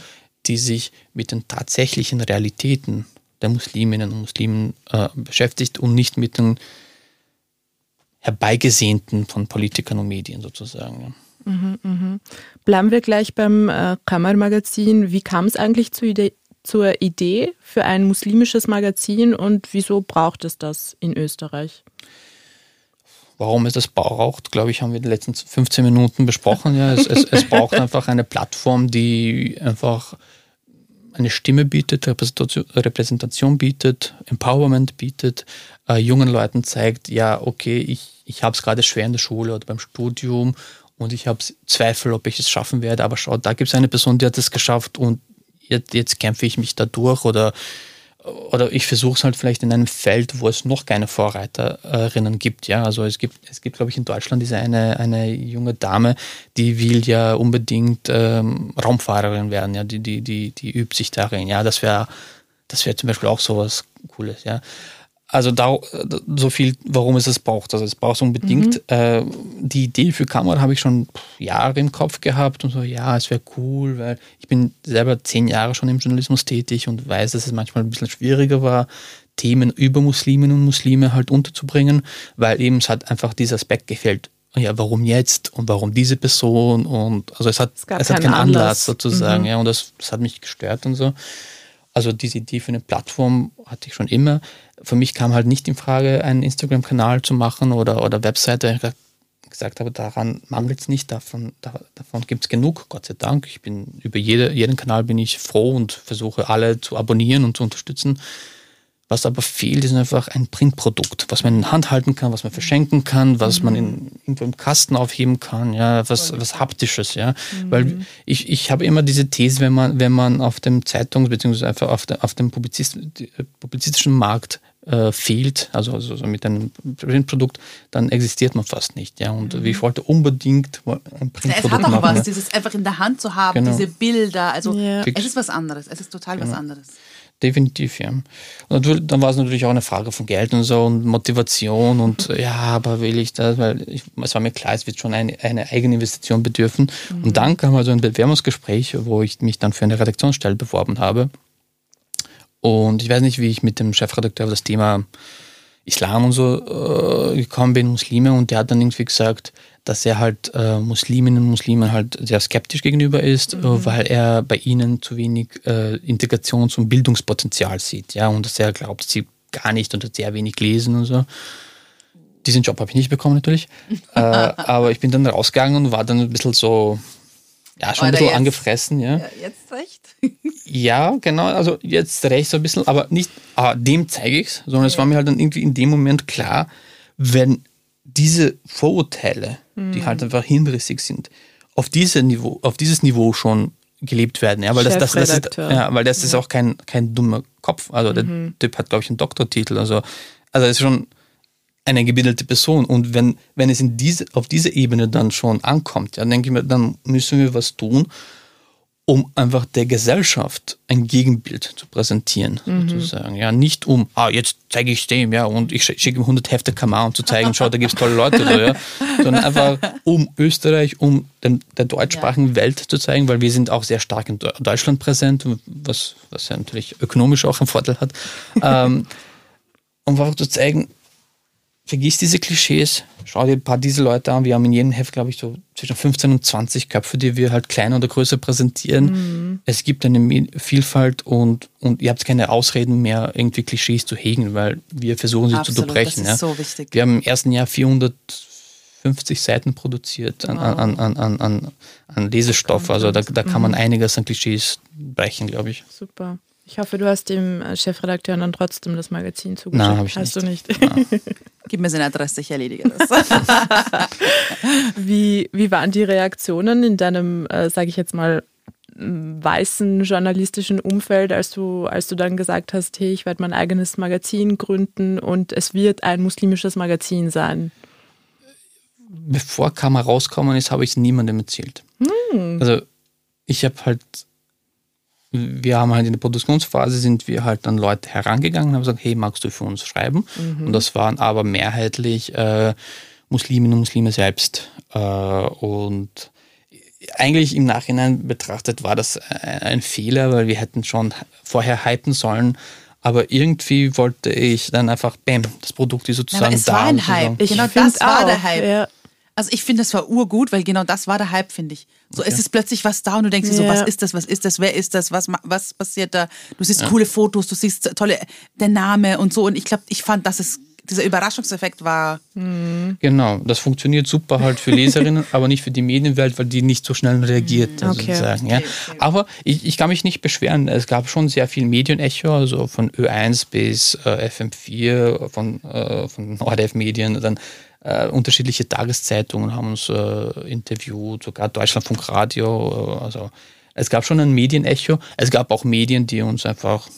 Speaker 3: die sich mit den tatsächlichen Realitäten der Musliminnen und Muslimen äh, beschäftigt und nicht mit den herbeigesehnten von Politikern und Medien sozusagen.
Speaker 1: Ja. Mhm, mh. Bleiben wir gleich beim äh, Kammer-Magazin. Wie kam es eigentlich Idee, zur Idee für ein muslimisches Magazin und wieso braucht es das in Österreich?
Speaker 3: Warum es das braucht, glaube ich, haben wir in den letzten 15 Minuten besprochen. Ja, es, es, es braucht einfach eine Plattform, die einfach eine Stimme bietet, Repräsentation, Repräsentation bietet, Empowerment bietet, äh, jungen Leuten zeigt, ja, okay, ich, ich habe es gerade schwer in der Schule oder beim Studium und ich habe Zweifel, ob ich es schaffen werde, aber schau, da gibt es eine Person, die hat es geschafft und jetzt, jetzt kämpfe ich mich da durch oder oder ich versuche es halt vielleicht in einem Feld, wo es noch keine Vorreiterinnen gibt. Ja, also es gibt, es gibt, glaube ich, in Deutschland diese eine, eine junge Dame, die will ja unbedingt ähm, Raumfahrerin werden. Ja, die, die, die, die übt sich darin. Ja, das wäre, das wäre zum Beispiel auch sowas Cooles. Ja, also da, so viel, warum es es braucht. Also es braucht unbedingt. Mhm. Äh, die Idee für Kamera habe ich schon Jahre im Kopf gehabt und so, ja, es wäre cool, weil ich bin selber zehn Jahre schon im Journalismus tätig und weiß, dass es manchmal ein bisschen schwieriger war, Themen über Musliminnen und Muslime halt unterzubringen, weil eben es hat einfach dieser Aspekt gefällt. Ja, warum jetzt und warum diese Person und also es hat, es, es hat keinen Anlass, Anlass sozusagen, mhm. ja, und das, das hat mich gestört und so. Also diese Idee für eine Plattform hatte ich schon immer. Für mich kam halt nicht in Frage, einen Instagram-Kanal zu machen oder, oder Webseite. Ich gesagt habe, daran mangelt es nicht, davon, davon gibt es genug, Gott sei Dank. Ich bin über jede, jeden Kanal bin ich froh und versuche alle zu abonnieren und zu unterstützen. Was aber fehlt, ist einfach ein Printprodukt, was man in der Hand halten kann, was man verschenken kann, was mhm. man in, irgendwo im Kasten aufheben kann, ja, was, was Haptisches, ja. Mhm. Weil ich, ich habe immer diese These, wenn man, wenn man auf dem Zeitungs- bzw. einfach auf, der, auf dem Publizist, publizistischen Markt äh, fehlt, also, also, mit einem Printprodukt, dann existiert man fast nicht. Ja? Und mhm. ich wollte unbedingt
Speaker 2: ein Printprodukt machen. Es hat auch machen, was, dieses einfach in der Hand zu haben, genau. diese Bilder. Also ja. es ist was anderes, es ist total genau. was anderes.
Speaker 3: Definitiv, ja. Und dann war es natürlich auch eine Frage von Geld und so und Motivation und mhm. ja, aber will ich das, weil ich, es war mir klar, es wird schon eine, eine eigene Investition bedürfen. Mhm. Und dann kam also ein Bewerbungsgespräch, wo ich mich dann für eine Redaktionsstelle beworben habe. Und ich weiß nicht, wie ich mit dem Chefredakteur auf das Thema Islam und so äh, gekommen bin, Muslime, und der hat dann irgendwie gesagt, dass er halt äh, Musliminnen und Muslimen halt sehr skeptisch gegenüber ist, äh, mhm. weil er bei ihnen zu wenig äh, Integrations- und Bildungspotenzial sieht, ja, und dass er glaubt, sie gar nicht und sehr wenig lesen und so. Diesen Job habe ich nicht bekommen natürlich, [LAUGHS] äh, aber ich bin dann rausgegangen und war dann ein bisschen so, ja, schon Oder ein bisschen jetzt, angefressen, ja. ja.
Speaker 2: Jetzt recht?
Speaker 3: Ja, genau, also jetzt recht so ein bisschen, aber nicht, ah, dem zeige ich es, sondern ja. es war mir halt dann irgendwie in dem Moment klar, wenn diese Vorurteile, mhm. die halt einfach hinrissig sind, auf, diese Niveau, auf dieses Niveau schon gelebt werden. Ja, weil das, das, das ist, ja, weil das ja. ist auch kein, kein dummer Kopf. Also der mhm. Typ hat, glaube ich, einen Doktortitel. Also, also ist schon eine gebildete Person. Und wenn, wenn es in diese, auf dieser Ebene dann schon ankommt, ja, denke ich mir, dann müssen wir was tun, um einfach der Gesellschaft ein Gegenbild zu präsentieren, mhm. sozusagen. Ja, nicht um, ah, jetzt zeige ich dem, ja, und ich schicke ihm 100 Hefte Kamau, um zu zeigen, schau, da gibt es tolle Leute, so, ja, [LAUGHS] sondern einfach um Österreich, um den, der deutschsprachigen ja. Welt zu zeigen, weil wir sind auch sehr stark in Deutschland präsent, was, was ja natürlich ökonomisch auch einen Vorteil hat, [LAUGHS] ähm, um einfach zu zeigen, vergiss diese Klischees, schau dir ein paar diese Leute an. Wir haben in jedem Heft, glaube ich, so zwischen 15 und 20 Köpfe, die wir halt kleiner oder größer präsentieren. Mhm. Es gibt eine Vielfalt und, und ihr habt keine Ausreden mehr, irgendwie Klischees zu hegen, weil wir versuchen sie Absolut, zu durchbrechen. Das ist ja. so wichtig. Wir haben im ersten Jahr 450 Seiten produziert an, wow. an, an, an, an, an Lesestoff. Also da, da kann man mhm. einiges an Klischees brechen, glaube ich.
Speaker 1: Super. Ich hoffe, du hast dem äh, Chefredakteur dann trotzdem das Magazin zugeschickt.
Speaker 3: Nein, habe ich
Speaker 1: hast
Speaker 3: nicht.
Speaker 1: Hast du
Speaker 2: nicht? [LAUGHS] Gib mir seine Adresse, ich erledige das. [LAUGHS]
Speaker 1: wie, wie waren die Reaktionen in deinem, äh, sage ich jetzt mal, weißen journalistischen Umfeld, als du, als du dann gesagt hast, hey, ich werde mein eigenes Magazin gründen und es wird ein muslimisches Magazin sein?
Speaker 3: Bevor Kammer rausgekommen ist, habe ich es niemandem erzählt. Hm. Also ich habe halt wir haben halt in der Produktionsphase sind wir halt an Leute herangegangen und haben gesagt, hey, magst du für uns schreiben? Mhm. Und das waren aber mehrheitlich äh, Musliminnen und Muslime selbst. Äh, und eigentlich im Nachhinein betrachtet war das ein Fehler, weil wir hätten schon vorher hypen sollen. Aber irgendwie wollte ich dann einfach, bam, das Produkt ist sozusagen ja,
Speaker 2: es da. Es war ein Hype. Ich genau das war auch. der Hype. Ja. Also ich finde, das war urgut, weil genau das war der Hype, finde ich. So, okay. es ist plötzlich was da und du denkst dir so, was ist das, was ist das, wer ist das, was, was passiert da? Du siehst ja. coole Fotos, du siehst tolle, der Name und so. Und ich glaube, ich fand, das ist dieser Überraschungseffekt war.
Speaker 3: Mhm. Genau, das funktioniert super halt für Leserinnen, [LAUGHS] aber nicht für die Medienwelt, weil die nicht so schnell reagiert, mhm. okay. sozusagen. Ja. Okay, okay. Aber ich, ich kann mich nicht beschweren. Es gab schon sehr viel Medienecho, also von Ö1 bis äh, FM4, von, äh, von ORF Medien, dann äh, unterschiedliche Tageszeitungen haben uns äh, interviewt, sogar Deutschlandfunk Radio. Äh, also es gab schon ein Medienecho. Es gab auch Medien, die uns einfach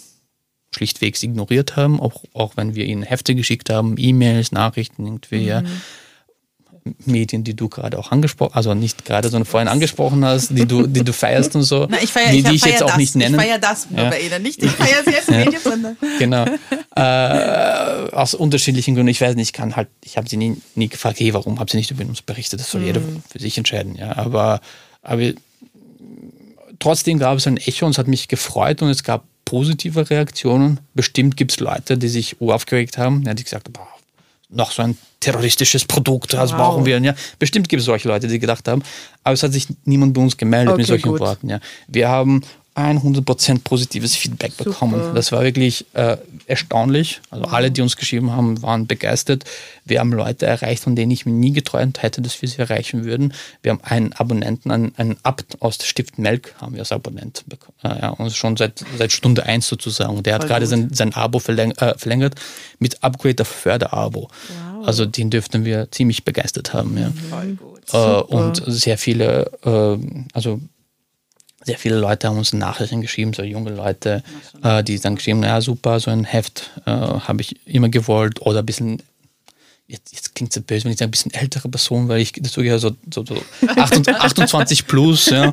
Speaker 3: schlichtwegs ignoriert haben, auch, auch wenn wir ihnen Hefte geschickt haben, E-Mails, Nachrichten, irgendwie, mhm. Medien, die du gerade auch angesprochen, also nicht gerade, sondern vorhin angesprochen hast, die du, die du feierst und so.
Speaker 2: Na, ich feier,
Speaker 3: die,
Speaker 2: ich
Speaker 3: die ich jetzt
Speaker 2: das.
Speaker 3: auch nicht nenne.
Speaker 2: Ich feiere das nur ja. bei Ihnen, nicht ich feiere sie als [LAUGHS] Medien, sondern.
Speaker 3: Genau. Äh, aus unterschiedlichen Gründen. Ich weiß nicht, ich kann halt, ich habe sie nie, nie gefragt, hey, warum haben sie nicht über uns berichtet? Das soll mhm. jeder für sich entscheiden, ja. Aber, aber trotzdem gab es ein Echo und es hat mich gefreut und es gab positive Reaktionen. Bestimmt gibt es Leute, die sich aufgeregt haben, ja, die gesagt haben, noch so ein terroristisches Produkt, das wow. brauchen wir. Ja, bestimmt gibt es solche Leute, die gedacht haben, aber es hat sich niemand bei uns gemeldet okay, mit solchen gut. Worten. Ja. Wir haben 100% positives Feedback Super. bekommen. Das war wirklich äh, erstaunlich. Also alle, die uns geschrieben haben, waren begeistert. Wir haben Leute erreicht, von denen ich mir nie geträumt hätte, dass wir sie erreichen würden. Wir haben einen Abonnenten, einen, einen Abt aus der Stift Melk, haben wir als Abonnent bekommen. Äh, ja, und schon seit, seit Stunde 1 sozusagen. Der hat gerade sein, sein Abo verläng äh, verlängert mit Upgrade auf Förderabo. Wow. Also den dürften wir ziemlich begeistert haben. Ja. Mhm. Äh, und sehr viele, äh, also sehr viele Leute haben uns Nachrichten geschrieben, so junge Leute, äh, die dann geschrieben, ja super, so ein Heft äh, habe ich immer gewollt. Oder ein bisschen jetzt, jetzt klingt es böse, wenn ich sage, ein bisschen ältere Person, weil ich dazu ja so, so, so [LAUGHS] 28 plus, ja,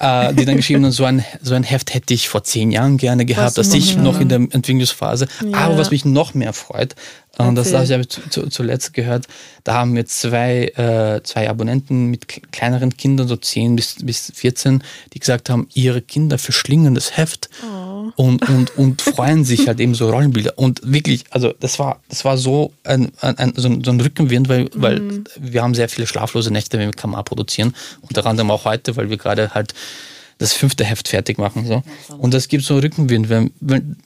Speaker 3: äh, die dann geschrieben haben, so ein, so ein Heft hätte ich vor zehn Jahren gerne gehabt, dass ich noch in der Entwicklungsphase. Ja. Aber was mich noch mehr freut, und das, das habe ich zu, zuletzt gehört. Da haben wir zwei, äh, zwei Abonnenten mit kleineren Kindern, so 10 bis, bis 14, die gesagt haben, ihre Kinder verschlingen das Heft oh. Und, und, und freuen sich halt eben so Rollenbilder. Und wirklich, also das war, das war so ein, ein, so, ein, so ein Rückenwind, weil, weil mhm. wir haben sehr viele schlaflose Nächte, wenn wir Kamera produzieren. Unter anderem auch heute, weil wir gerade halt das fünfte Heft fertig machen. So. Und das gibt so Rückenwind. Wir,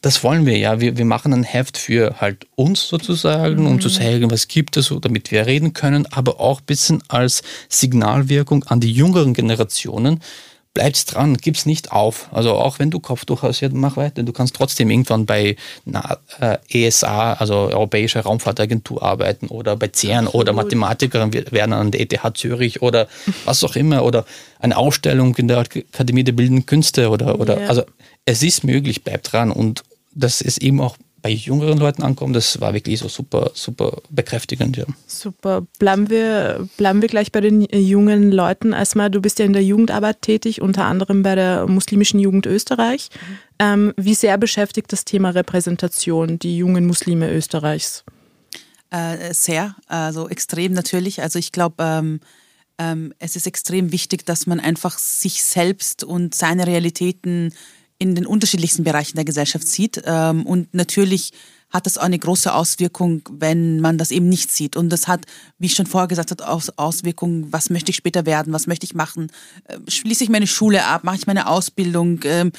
Speaker 3: das wollen wir ja. Wir, wir machen ein Heft für halt uns sozusagen, um zu mhm. zeigen, was gibt es, damit wir reden können, aber auch ein bisschen als Signalwirkung an die jüngeren Generationen, bleib's dran, gib's nicht auf. Also auch wenn du Kopftuch hast, ja, mach weiter. Du kannst trotzdem irgendwann bei einer äh, ESA, also Europäische Raumfahrtagentur arbeiten oder bei CERN Absolut. oder Mathematiker werden an der ETH Zürich oder was auch immer oder eine Ausstellung in der Akademie der Bildenden Künste oder, oder yeah. also es ist möglich, bleib dran und das ist eben auch bei jüngeren Leuten ankommen, das war wirklich so super, super bekräftigend. Ja.
Speaker 1: Super. Bleiben wir, bleiben wir gleich bei den jungen Leuten. Erstmal, du bist ja in der Jugendarbeit tätig, unter anderem bei der muslimischen Jugend Österreich. Ähm, wie sehr beschäftigt das Thema Repräsentation die jungen Muslime Österreichs?
Speaker 2: Äh, sehr, also extrem natürlich. Also ich glaube, ähm, ähm, es ist extrem wichtig, dass man einfach sich selbst und seine Realitäten in den unterschiedlichsten Bereichen der Gesellschaft sieht. Ähm, und natürlich hat das auch eine große Auswirkung, wenn man das eben nicht sieht. Und das hat, wie ich schon vorher gesagt habe, Auswirkungen, was möchte ich später werden, was möchte ich machen, äh, schließe ich meine Schule ab, mache ich meine Ausbildung, ähm,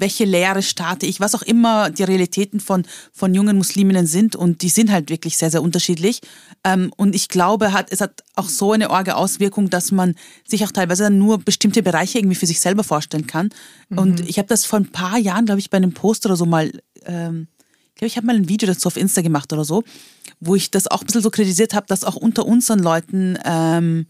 Speaker 2: welche Lehre starte ich, was auch immer die Realitäten von, von jungen Musliminnen sind. Und die sind halt wirklich sehr, sehr unterschiedlich. Ähm, und ich glaube, hat, es hat auch so eine orge Auswirkung, dass man sich auch teilweise nur bestimmte Bereiche irgendwie für sich selber vorstellen kann. Mhm. Und ich habe das vor ein paar Jahren, glaube ich, bei einem Post oder so mal, ähm, ich glaube, ich habe mal ein Video dazu auf Insta gemacht oder so, wo ich das auch ein bisschen so kritisiert habe, dass auch unter unseren Leuten ähm,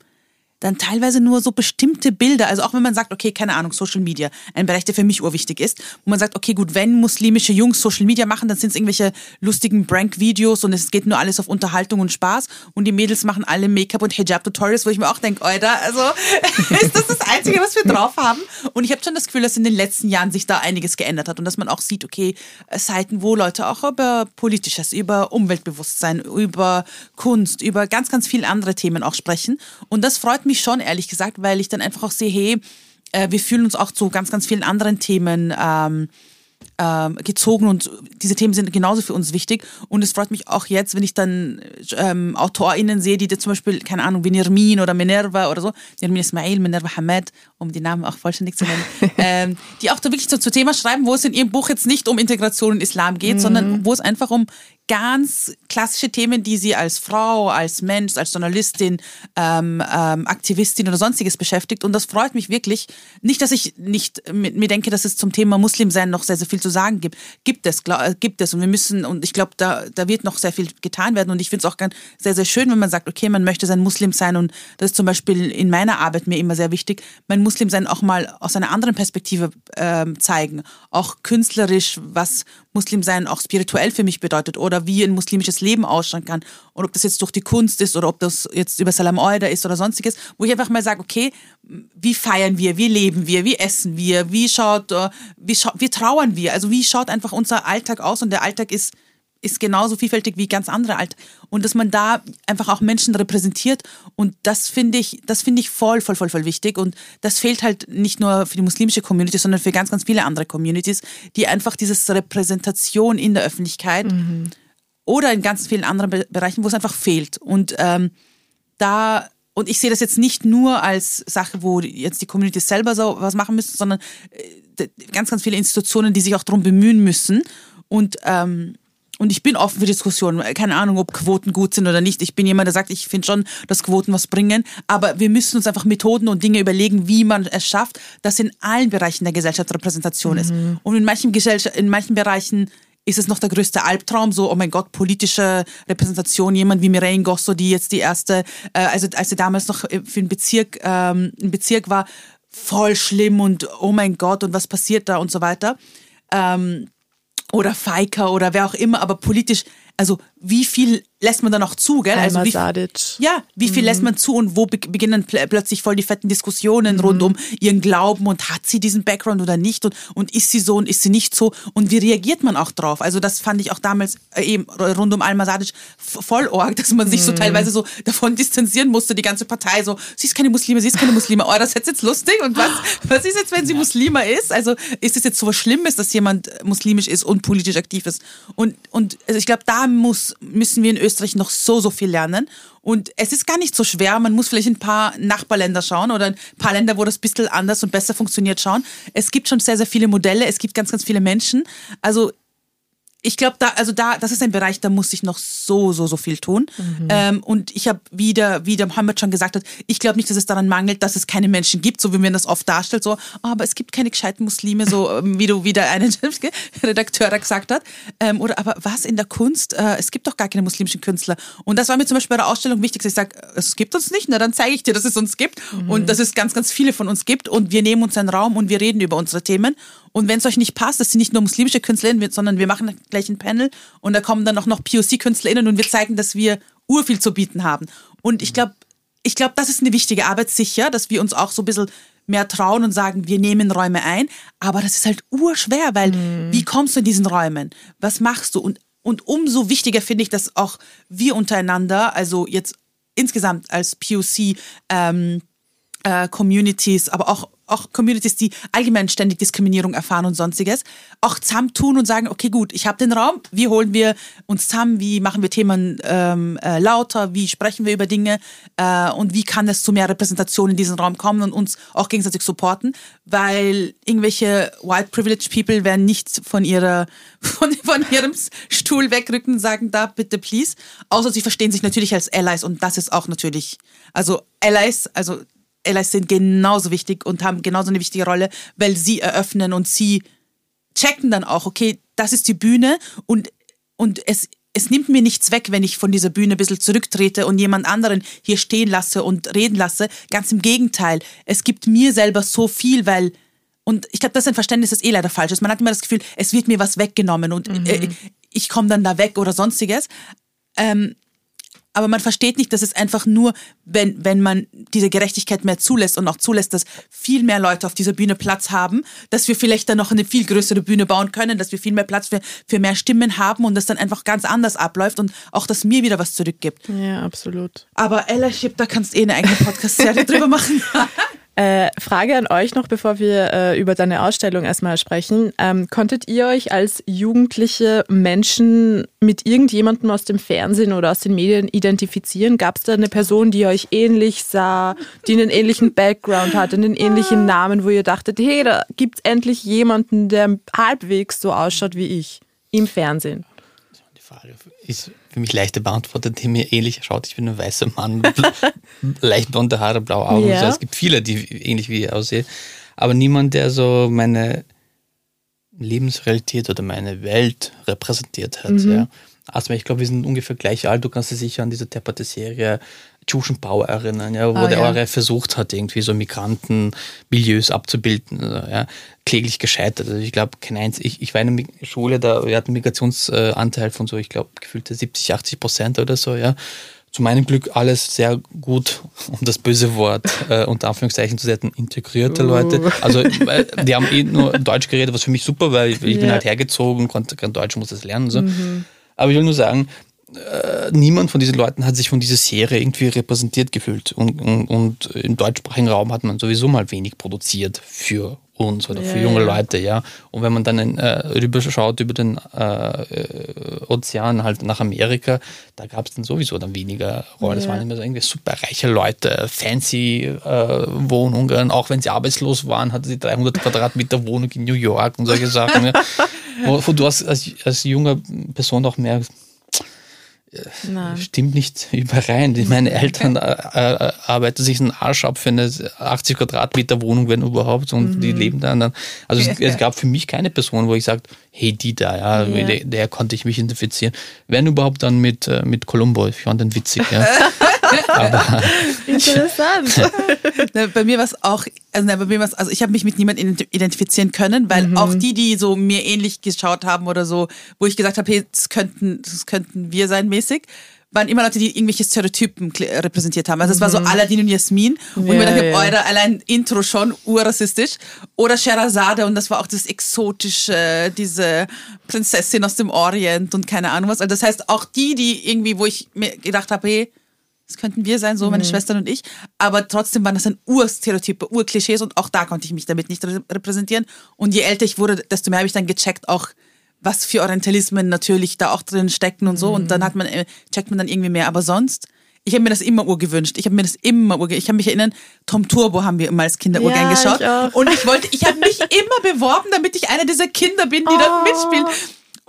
Speaker 2: dann teilweise nur so bestimmte Bilder, also auch wenn man sagt, okay, keine Ahnung, Social Media, ein Bereich, der für mich urwichtig ist, wo man sagt, okay, gut, wenn muslimische Jungs Social Media machen, dann sind es irgendwelche lustigen Prank-Videos und es geht nur alles auf Unterhaltung und Spaß. Und die Mädels machen alle Make-up und Hijab-Tutorials, wo ich mir auch denke, Alter, also [LAUGHS] ist das das Einzige, was wir drauf haben? Und ich habe schon das Gefühl, dass in den letzten Jahren sich da einiges geändert hat und dass man auch sieht, okay, Seiten, wo Leute auch über Politisches, über Umweltbewusstsein, über Kunst, über ganz, ganz viele andere Themen auch sprechen. Und das freut mich mich schon, ehrlich gesagt, weil ich dann einfach auch sehe, hey, äh, wir fühlen uns auch zu ganz, ganz vielen anderen Themen ähm, ähm, gezogen und diese Themen sind genauso für uns wichtig. Und es freut mich auch jetzt, wenn ich dann ähm, AutorInnen sehe, die zum Beispiel, keine Ahnung, wie Nirmin oder Minerva oder so, Nirmin Ismail, Minerva Hamed, um die Namen auch vollständig zu nennen, [LAUGHS] ähm, die auch da wirklich so zu Thema schreiben, wo es in ihrem Buch jetzt nicht um Integration in Islam geht, mhm. sondern wo es einfach um ganz klassische Themen, die sie als Frau, als Mensch, als Journalistin, ähm, ähm, Aktivistin oder sonstiges beschäftigt. Und das freut mich wirklich. Nicht, dass ich nicht mir denke, dass es zum Thema Muslimsein noch sehr, sehr viel zu sagen gibt. Gibt es, äh, gibt es. Und wir müssen, und ich glaube, da, da wird noch sehr viel getan werden. Und ich finde es auch ganz, sehr, sehr schön, wenn man sagt, okay, man möchte sein Muslim sein. Und das ist zum Beispiel in meiner Arbeit mir immer sehr wichtig, mein Muslimsein auch mal aus einer anderen Perspektive ähm, zeigen. Auch künstlerisch, was Muslimsein auch spirituell für mich bedeutet. Oder wie ein muslimisches Leben ausschauen kann. Und ob das jetzt durch die Kunst ist oder ob das jetzt über Salam Oida ist oder sonstiges, wo ich einfach mal sage, okay, wie feiern wir, wie leben wir, wie essen wir, wie schaut, äh, wie, scha wie trauern wir, also wie schaut einfach unser Alltag aus? Und der Alltag ist ist genauso vielfältig wie ganz andere Alt und dass man da einfach auch Menschen repräsentiert. Und das finde ich das finde ich voll voll voll voll wichtig. Und das fehlt halt nicht nur für die muslimische Community sondern für ganz ganz viele andere Communities die einfach diese Repräsentation in der Öffentlichkeit mhm oder in ganz vielen anderen Be Bereichen, wo es einfach fehlt. Und ähm, da und ich sehe das jetzt nicht nur als Sache, wo jetzt die Community selber so was machen müssen, sondern äh, ganz, ganz viele Institutionen, die sich auch darum bemühen müssen. Und ähm, und ich bin offen für Diskussionen. Keine Ahnung, ob Quoten gut sind oder nicht. Ich bin jemand, der sagt, ich finde schon, dass Quoten was bringen. Aber wir müssen uns einfach Methoden und Dinge überlegen, wie man es schafft, dass in allen Bereichen der Gesellschaft Repräsentation mhm. ist. Und in manchen, Gesellschaft, in manchen Bereichen ist es noch der größte Albtraum, so, oh mein Gott, politische Repräsentation, jemand wie Mireille Gosso, die jetzt die erste, äh, also als sie damals noch für einen Bezirk, ähm, ein Bezirk war, voll schlimm und oh mein Gott und was passiert da und so weiter. Ähm, oder Feiker oder wer auch immer, aber politisch, also wie viel lässt man da noch zu, gell? Also wie, ja, wie viel mhm. lässt man zu und wo beginnen pl plötzlich voll die fetten Diskussionen mhm. rund um ihren Glauben und hat sie diesen Background oder nicht und, und ist sie so und ist sie nicht so und wie reagiert man auch drauf? Also das fand ich auch damals äh, eben rund um Al-Masadic voll org, dass man sich mhm. so teilweise so davon distanzieren musste, die ganze Partei so, sie ist keine Muslime, sie ist keine Muslime, oh, das ist jetzt lustig und was, was ist jetzt, wenn sie Muslima ist? Also ist es jetzt so was Schlimmes, dass jemand muslimisch ist und politisch aktiv ist? Und, und also ich glaube, da muss, müssen wir in Österreich noch so, so viel lernen. Und es ist gar nicht so schwer. Man muss vielleicht ein paar Nachbarländer schauen oder ein paar Länder, wo das ein bisschen anders und besser funktioniert, schauen. Es gibt schon sehr, sehr viele Modelle. Es gibt ganz, ganz viele Menschen. Also ich glaube, da, also da, das ist ein Bereich, da muss ich noch so, so, so viel tun. Mhm. Ähm, und ich habe wieder, wie der Mohammed schon gesagt hat, ich glaube nicht, dass es daran mangelt, dass es keine Menschen gibt, so wie man das oft darstellt, so, oh, aber es gibt keine gescheiten Muslime, so ähm, wie du wieder einen [LAUGHS] Redakteur gesagt hat. Ähm, oder aber was in der Kunst? Äh, es gibt doch gar keine muslimischen Künstler. Und das war mir zum Beispiel bei der Ausstellung wichtig, dass ich sage, es gibt uns nicht, na dann zeige ich dir, dass es uns gibt mhm. und dass es ganz, ganz viele von uns gibt und wir nehmen uns einen Raum und wir reden über unsere Themen. Und wenn es euch nicht passt, das sind nicht nur muslimische KünstlerInnen, sondern wir machen gleich ein Panel und da kommen dann auch noch POC-KünstlerInnen und wir zeigen, dass wir urviel zu bieten haben. Und ich glaube, ich glaube, das ist eine wichtige Arbeit, sicher, dass wir uns auch so ein bisschen mehr trauen und sagen, wir nehmen Räume ein. Aber das ist halt urschwer, weil mhm. wie kommst du in diesen Räumen? Was machst du? Und, und umso wichtiger finde ich, dass auch wir untereinander, also jetzt insgesamt als POC, ähm, äh, Communities, aber auch, auch Communities, die allgemein ständig Diskriminierung erfahren und sonstiges, auch zusammentun und sagen, okay gut, ich habe den Raum, wie holen wir uns zusammen, wie machen wir Themen ähm, äh, lauter, wie sprechen wir über Dinge äh, und wie kann es zu mehr Repräsentation in diesen Raum kommen und uns auch gegenseitig supporten, weil irgendwelche White Privileged People werden nicht von ihrer [LAUGHS] von, von ihrem Stuhl wegrücken und sagen, da bitte please, außer sie verstehen sich natürlich als Allies und das ist auch natürlich, also Allies, also Allies sind genauso wichtig und haben genauso eine wichtige Rolle, weil sie eröffnen und sie checken dann auch, okay, das ist die Bühne und, und es, es nimmt mir nichts weg, wenn ich von dieser Bühne ein bisschen zurücktrete und jemand anderen hier stehen lasse und reden lasse. Ganz im Gegenteil, es gibt mir selber so viel, weil, und ich glaube, das ist ein Verständnis, das eh leider falsch ist. Man hat immer das Gefühl, es wird mir was weggenommen und mhm. äh, ich komme dann da weg oder sonstiges. Ähm, aber man versteht nicht, dass es einfach nur, wenn, wenn man diese Gerechtigkeit mehr zulässt und auch zulässt, dass viel mehr Leute auf dieser Bühne Platz haben, dass wir vielleicht dann noch eine viel größere Bühne bauen können, dass wir viel mehr Platz für, für mehr Stimmen haben und das dann einfach ganz anders abläuft und auch, dass mir wieder was zurückgibt.
Speaker 1: Ja, absolut.
Speaker 2: Aber Ella Ship, da kannst du eh eine eigene Podcast-Serie [LAUGHS] drüber machen. [LAUGHS]
Speaker 1: Äh, Frage an euch noch, bevor wir äh, über deine Ausstellung erstmal sprechen. Ähm, konntet ihr euch als jugendliche Menschen mit irgendjemandem aus dem Fernsehen oder aus den Medien identifizieren? Gab es da eine Person, die euch ähnlich sah, die einen ähnlichen Background hatte, einen ähnlichen Namen, wo ihr dachtet, hey, da gibt es endlich jemanden, der halbwegs so ausschaut wie ich im Fernsehen?
Speaker 3: Die Frage ist für mich leichter beantwortet, die mir ähnlich schaut. Ich bin ein weißer Mann, [LAUGHS] leicht blonde Haare, blaue Augen. Ja. Also es gibt viele, die ähnlich wie ich aussehe. Aber niemand, der so meine Lebensrealität oder meine Welt repräsentiert hat. Mhm. Ja. Also ich glaube, wir sind ungefähr gleich alt. Du kannst dich sicher an diese depperte Serie Tschuschenbau erinnern, ja, wo ah, der ja. Eure versucht hat, irgendwie so Migrantenmilieus abzubilden, also, ja, kläglich gescheitert. Also ich glaube, kein eins, ich, ich war in einer Schule, da wir hatten einen Migrationsanteil von so, ich glaube, gefühlte 70, 80 Prozent oder so, ja. Zu meinem Glück alles sehr gut, [LAUGHS] um das böse Wort äh, unter Anführungszeichen zu setzen, integrierte uh. Leute. Also die haben eh nur Deutsch geredet, was für mich super war. Ich, ich yeah. bin halt hergezogen, konnte kein Deutsch, musste es lernen. So. Mhm. Aber ich will nur sagen, äh, niemand von diesen Leuten hat sich von dieser Serie irgendwie repräsentiert gefühlt. Und, und, und, im deutschsprachigen Raum hat man sowieso mal wenig produziert für uns oder ja, für junge ja. Leute, ja. Und wenn man dann in, äh, rüberschaut über den äh, äh, Ozean halt nach Amerika, da gab es dann sowieso dann weniger Rollen. Ja. Das waren immer so irgendwie super reiche Leute, fancy äh, Wohnungen, auch wenn sie arbeitslos waren, hatten sie 300 Quadratmeter Wohnung in New York und solche Sachen. ja. [LAUGHS] wo, wo, du als, als, als junge Person auch merkst, Nein. Stimmt nicht [LAUGHS] überein. Meine Eltern äh, äh, arbeiten sich einen Arsch ab für eine 80 Quadratmeter Wohnung, wenn überhaupt, und mhm. die leben dann. Also es, [LAUGHS] es, gab für mich keine Person, wo ich sage, hey, die da, ja, ja. Der, der, konnte ich mich identifizieren. Wenn überhaupt dann mit, äh, mit Columbo, ich fand den witzig, ja. [LAUGHS]
Speaker 1: Aber, Interessant.
Speaker 2: na, bei mir war es auch, also, na, bei mir war's, also ich habe mich mit niemandem identifizieren können, weil mhm. auch die, die so mir ähnlich geschaut haben oder so, wo ich gesagt habe, hey, das könnten, das könnten wir sein mäßig, waren immer Leute, die irgendwelche Stereotypen repräsentiert haben. Also es war so mhm. Aladdin und Jasmin. Und yeah, ich mir dachte, yeah. eure allein Intro schon urrassistisch. Oder Sherazade und das war auch das Exotische, diese Prinzessin aus dem Orient und keine Ahnung was. Also das heißt, auch die, die irgendwie, wo ich mir gedacht habe, hey, das könnten wir sein, so meine mhm. Schwestern und ich. Aber trotzdem waren das dann Urstereotype, Urklischees und auch da konnte ich mich damit nicht repräsentieren. Und je älter ich wurde, desto mehr habe ich dann gecheckt, auch was für Orientalismen natürlich da auch drin stecken und so. Mhm. Und dann hat man, äh, checkt man dann irgendwie mehr. Aber sonst, ich habe mir das immer urgewünscht. Ich habe mir das immer urgewünscht. Ich habe mich erinnern, Tom Turbo haben wir immer als Kinder ja, gern geschaut. Ich und ich wollte, ich habe mich [LAUGHS] immer beworben, damit ich einer dieser Kinder bin, die oh. da mitspielen.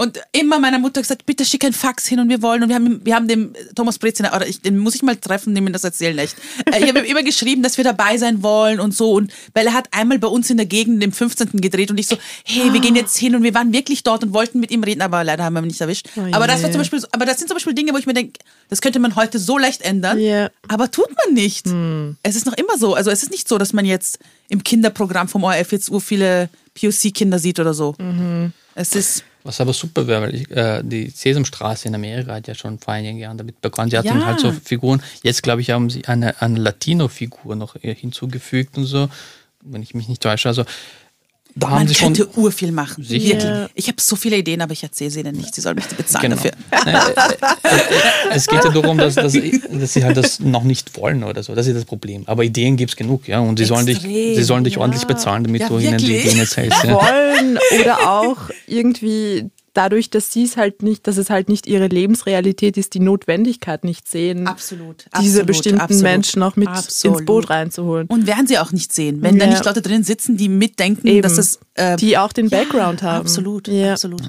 Speaker 2: Und immer meiner Mutter gesagt, bitte schick ein Fax hin und wir wollen. Und wir haben, wir haben dem Thomas Breziner, oder ich, den muss ich mal treffen, dem das erzählen echt. Äh, ich habe ihm immer geschrieben, dass wir dabei sein wollen und so. Und weil er hat einmal bei uns in der Gegend im 15. gedreht und ich so, hey, wir gehen jetzt hin und wir waren wirklich dort und wollten mit ihm reden, aber leider haben wir ihn nicht erwischt. Oh aber das war zum Beispiel, aber das sind zum Beispiel Dinge, wo ich mir denke, das könnte man heute so leicht ändern, yeah. aber tut man nicht. Hm. Es ist noch immer so. Also es ist nicht so, dass man jetzt im Kinderprogramm vom ORF jetzt ur viele POC-Kinder sieht oder so. Mhm. Es ist
Speaker 3: was aber super wäre, weil ich, äh, die Sesamstraße in Amerika hat ja schon vor einigen Jahren damit begonnen. Sie hatten ja. halt so Figuren. Jetzt, glaube ich, haben sie eine, eine Latino-Figur noch hinzugefügt und so, wenn ich mich nicht täusche. Also
Speaker 2: da Man sie könnte schon urviel machen. Sicher. Ich habe so viele Ideen, aber ich erzähle sie ihnen nicht. Sie sollen mich bezahlen genau. dafür.
Speaker 3: es geht ja darum, dass, dass, [LAUGHS] dass, sie halt das noch nicht wollen oder so. Das ist das Problem. Aber Ideen gibt es genug, ja. Und sie sollen dich, sie sollen dich ja. ordentlich bezahlen, damit ja, du wirklich? ihnen die Ideen erzählst.
Speaker 1: Ja. Wollen oder auch irgendwie dadurch, dass sie es halt nicht, dass es halt nicht ihre Lebensrealität ist, die Notwendigkeit nicht sehen,
Speaker 2: absolut,
Speaker 1: diese
Speaker 2: absolut,
Speaker 1: bestimmten absolut, Menschen auch mit absolut. ins Boot reinzuholen.
Speaker 2: Und werden sie auch nicht sehen, wenn ja. da nicht Leute drin sitzen, die mitdenken, Eben. dass es
Speaker 1: äh, die auch den Background haben.
Speaker 2: Absolut, ja. absolut.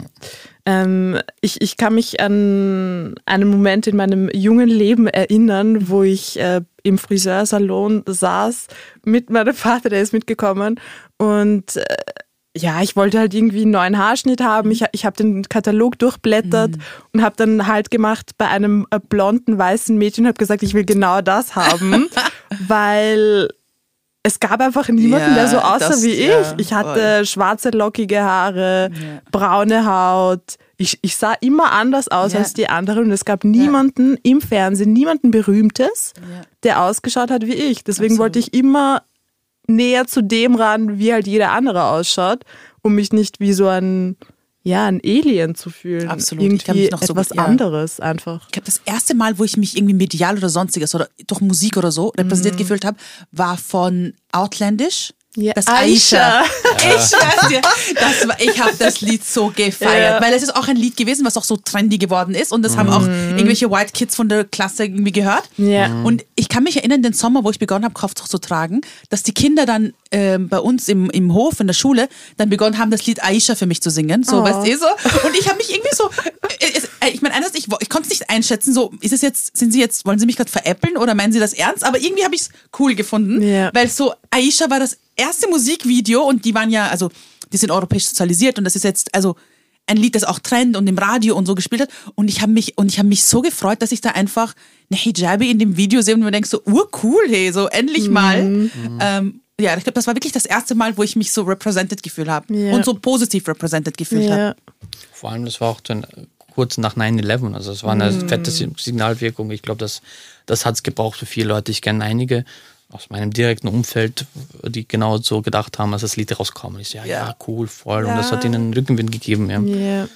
Speaker 1: Ähm, ich, ich kann mich an einen Moment in meinem jungen Leben erinnern, wo ich äh, im Friseursalon saß mit meinem Vater, der ist mitgekommen und äh, ja, ich wollte halt irgendwie einen neuen Haarschnitt haben. Ich, ich habe den Katalog durchblättert mhm. und habe dann halt gemacht bei einem äh, blonden weißen Mädchen, habe gesagt, ich will genau das haben, [LAUGHS] weil es gab einfach niemanden, ja, der so aussah das, wie ich. Ja, ich hatte voll. schwarze, lockige Haare, ja. braune Haut. Ich, ich sah immer anders aus als die anderen und es gab niemanden im Fernsehen, niemanden Berühmtes, der ausgeschaut hat wie ich. Deswegen Absolut. wollte ich immer näher zu dem ran, wie halt jeder andere ausschaut, um mich nicht wie so ein ja, ein Alien zu fühlen.
Speaker 2: Absolut.
Speaker 1: Irgendwie noch etwas so, ja. anderes einfach.
Speaker 2: Ich glaube, das erste Mal, wo ich mich irgendwie medial oder sonstiges oder durch Musik oder so repräsentiert mhm. gefühlt habe, war von Outlandish.
Speaker 1: Ja, das Aisha. Aisha. [LAUGHS]
Speaker 2: Ich schwör's dir. Das war, ich habe das Lied so gefeiert, ja. weil es ist auch ein Lied gewesen, was auch so trendy geworden ist und das mhm. haben auch mhm. irgendwelche White Kids von der Klasse irgendwie gehört. Ja. Und ich kann mich erinnern, den Sommer, wo ich begonnen habe, Kopftuch zu tragen, dass die Kinder dann äh, bei uns im, im Hof, in der Schule, dann begonnen haben, das Lied Aisha für mich zu singen. So, oh. weißt du, so. Und ich habe mich irgendwie so, äh, ich meine, ich, ich konnte es nicht einschätzen, so, ist es jetzt, sind sie jetzt, wollen sie mich gerade veräppeln oder meinen sie das ernst? Aber irgendwie habe ich es cool gefunden, ja. weil so Aisha war das erste Musikvideo und die waren ja, also die sind europäisch sozialisiert und das ist jetzt, also ein Lied, das auch Trend und im Radio und so gespielt hat. Und ich habe mich, und ich habe mich so gefreut, dass ich da einfach eine Hijabi in dem Video sehe und mir denke so, urcool, hey, so endlich mal. Mhm. Ähm, ja, ich glaube, das war wirklich das erste Mal, wo ich mich so represented gefühlt habe. Ja. Und so positiv represented gefühlt ja. habe.
Speaker 3: Vor allem, das war auch dann kurz nach 9-11. Also es war eine mhm. fette Signalwirkung. Ich glaube, das, das hat es gebraucht für viele Leute. Ich kenne einige, aus meinem direkten Umfeld, die genau so gedacht haben, als das Lied rauskam. Ich so, ja, ja, cool, voll. Ja. Und das hat ihnen Rückenwind gegeben. Ja. Yeah.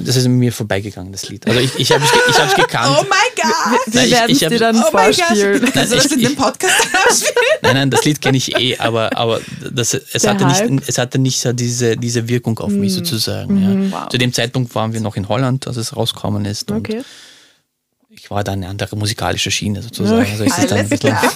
Speaker 3: Das ist mir vorbeigegangen, das Lied. Also ich, ich habe es ich hab's gekannt.
Speaker 2: Oh mein Gott!
Speaker 1: Wir werden es dir dann oh vorspielen.
Speaker 2: Nein, das in dem Podcast [LAUGHS]
Speaker 3: Nein, nein, das Lied kenne ich eh, aber, aber das, es, hatte nicht, es hatte nicht so diese, diese Wirkung auf mich mm. sozusagen. Mhm. Ja. Wow. Zu dem Zeitpunkt waren wir noch in Holland, als es rausgekommen ist. Okay ich war dann eine andere musikalische Schiene sozusagen. Also ist
Speaker 1: Alles klar. [LAUGHS]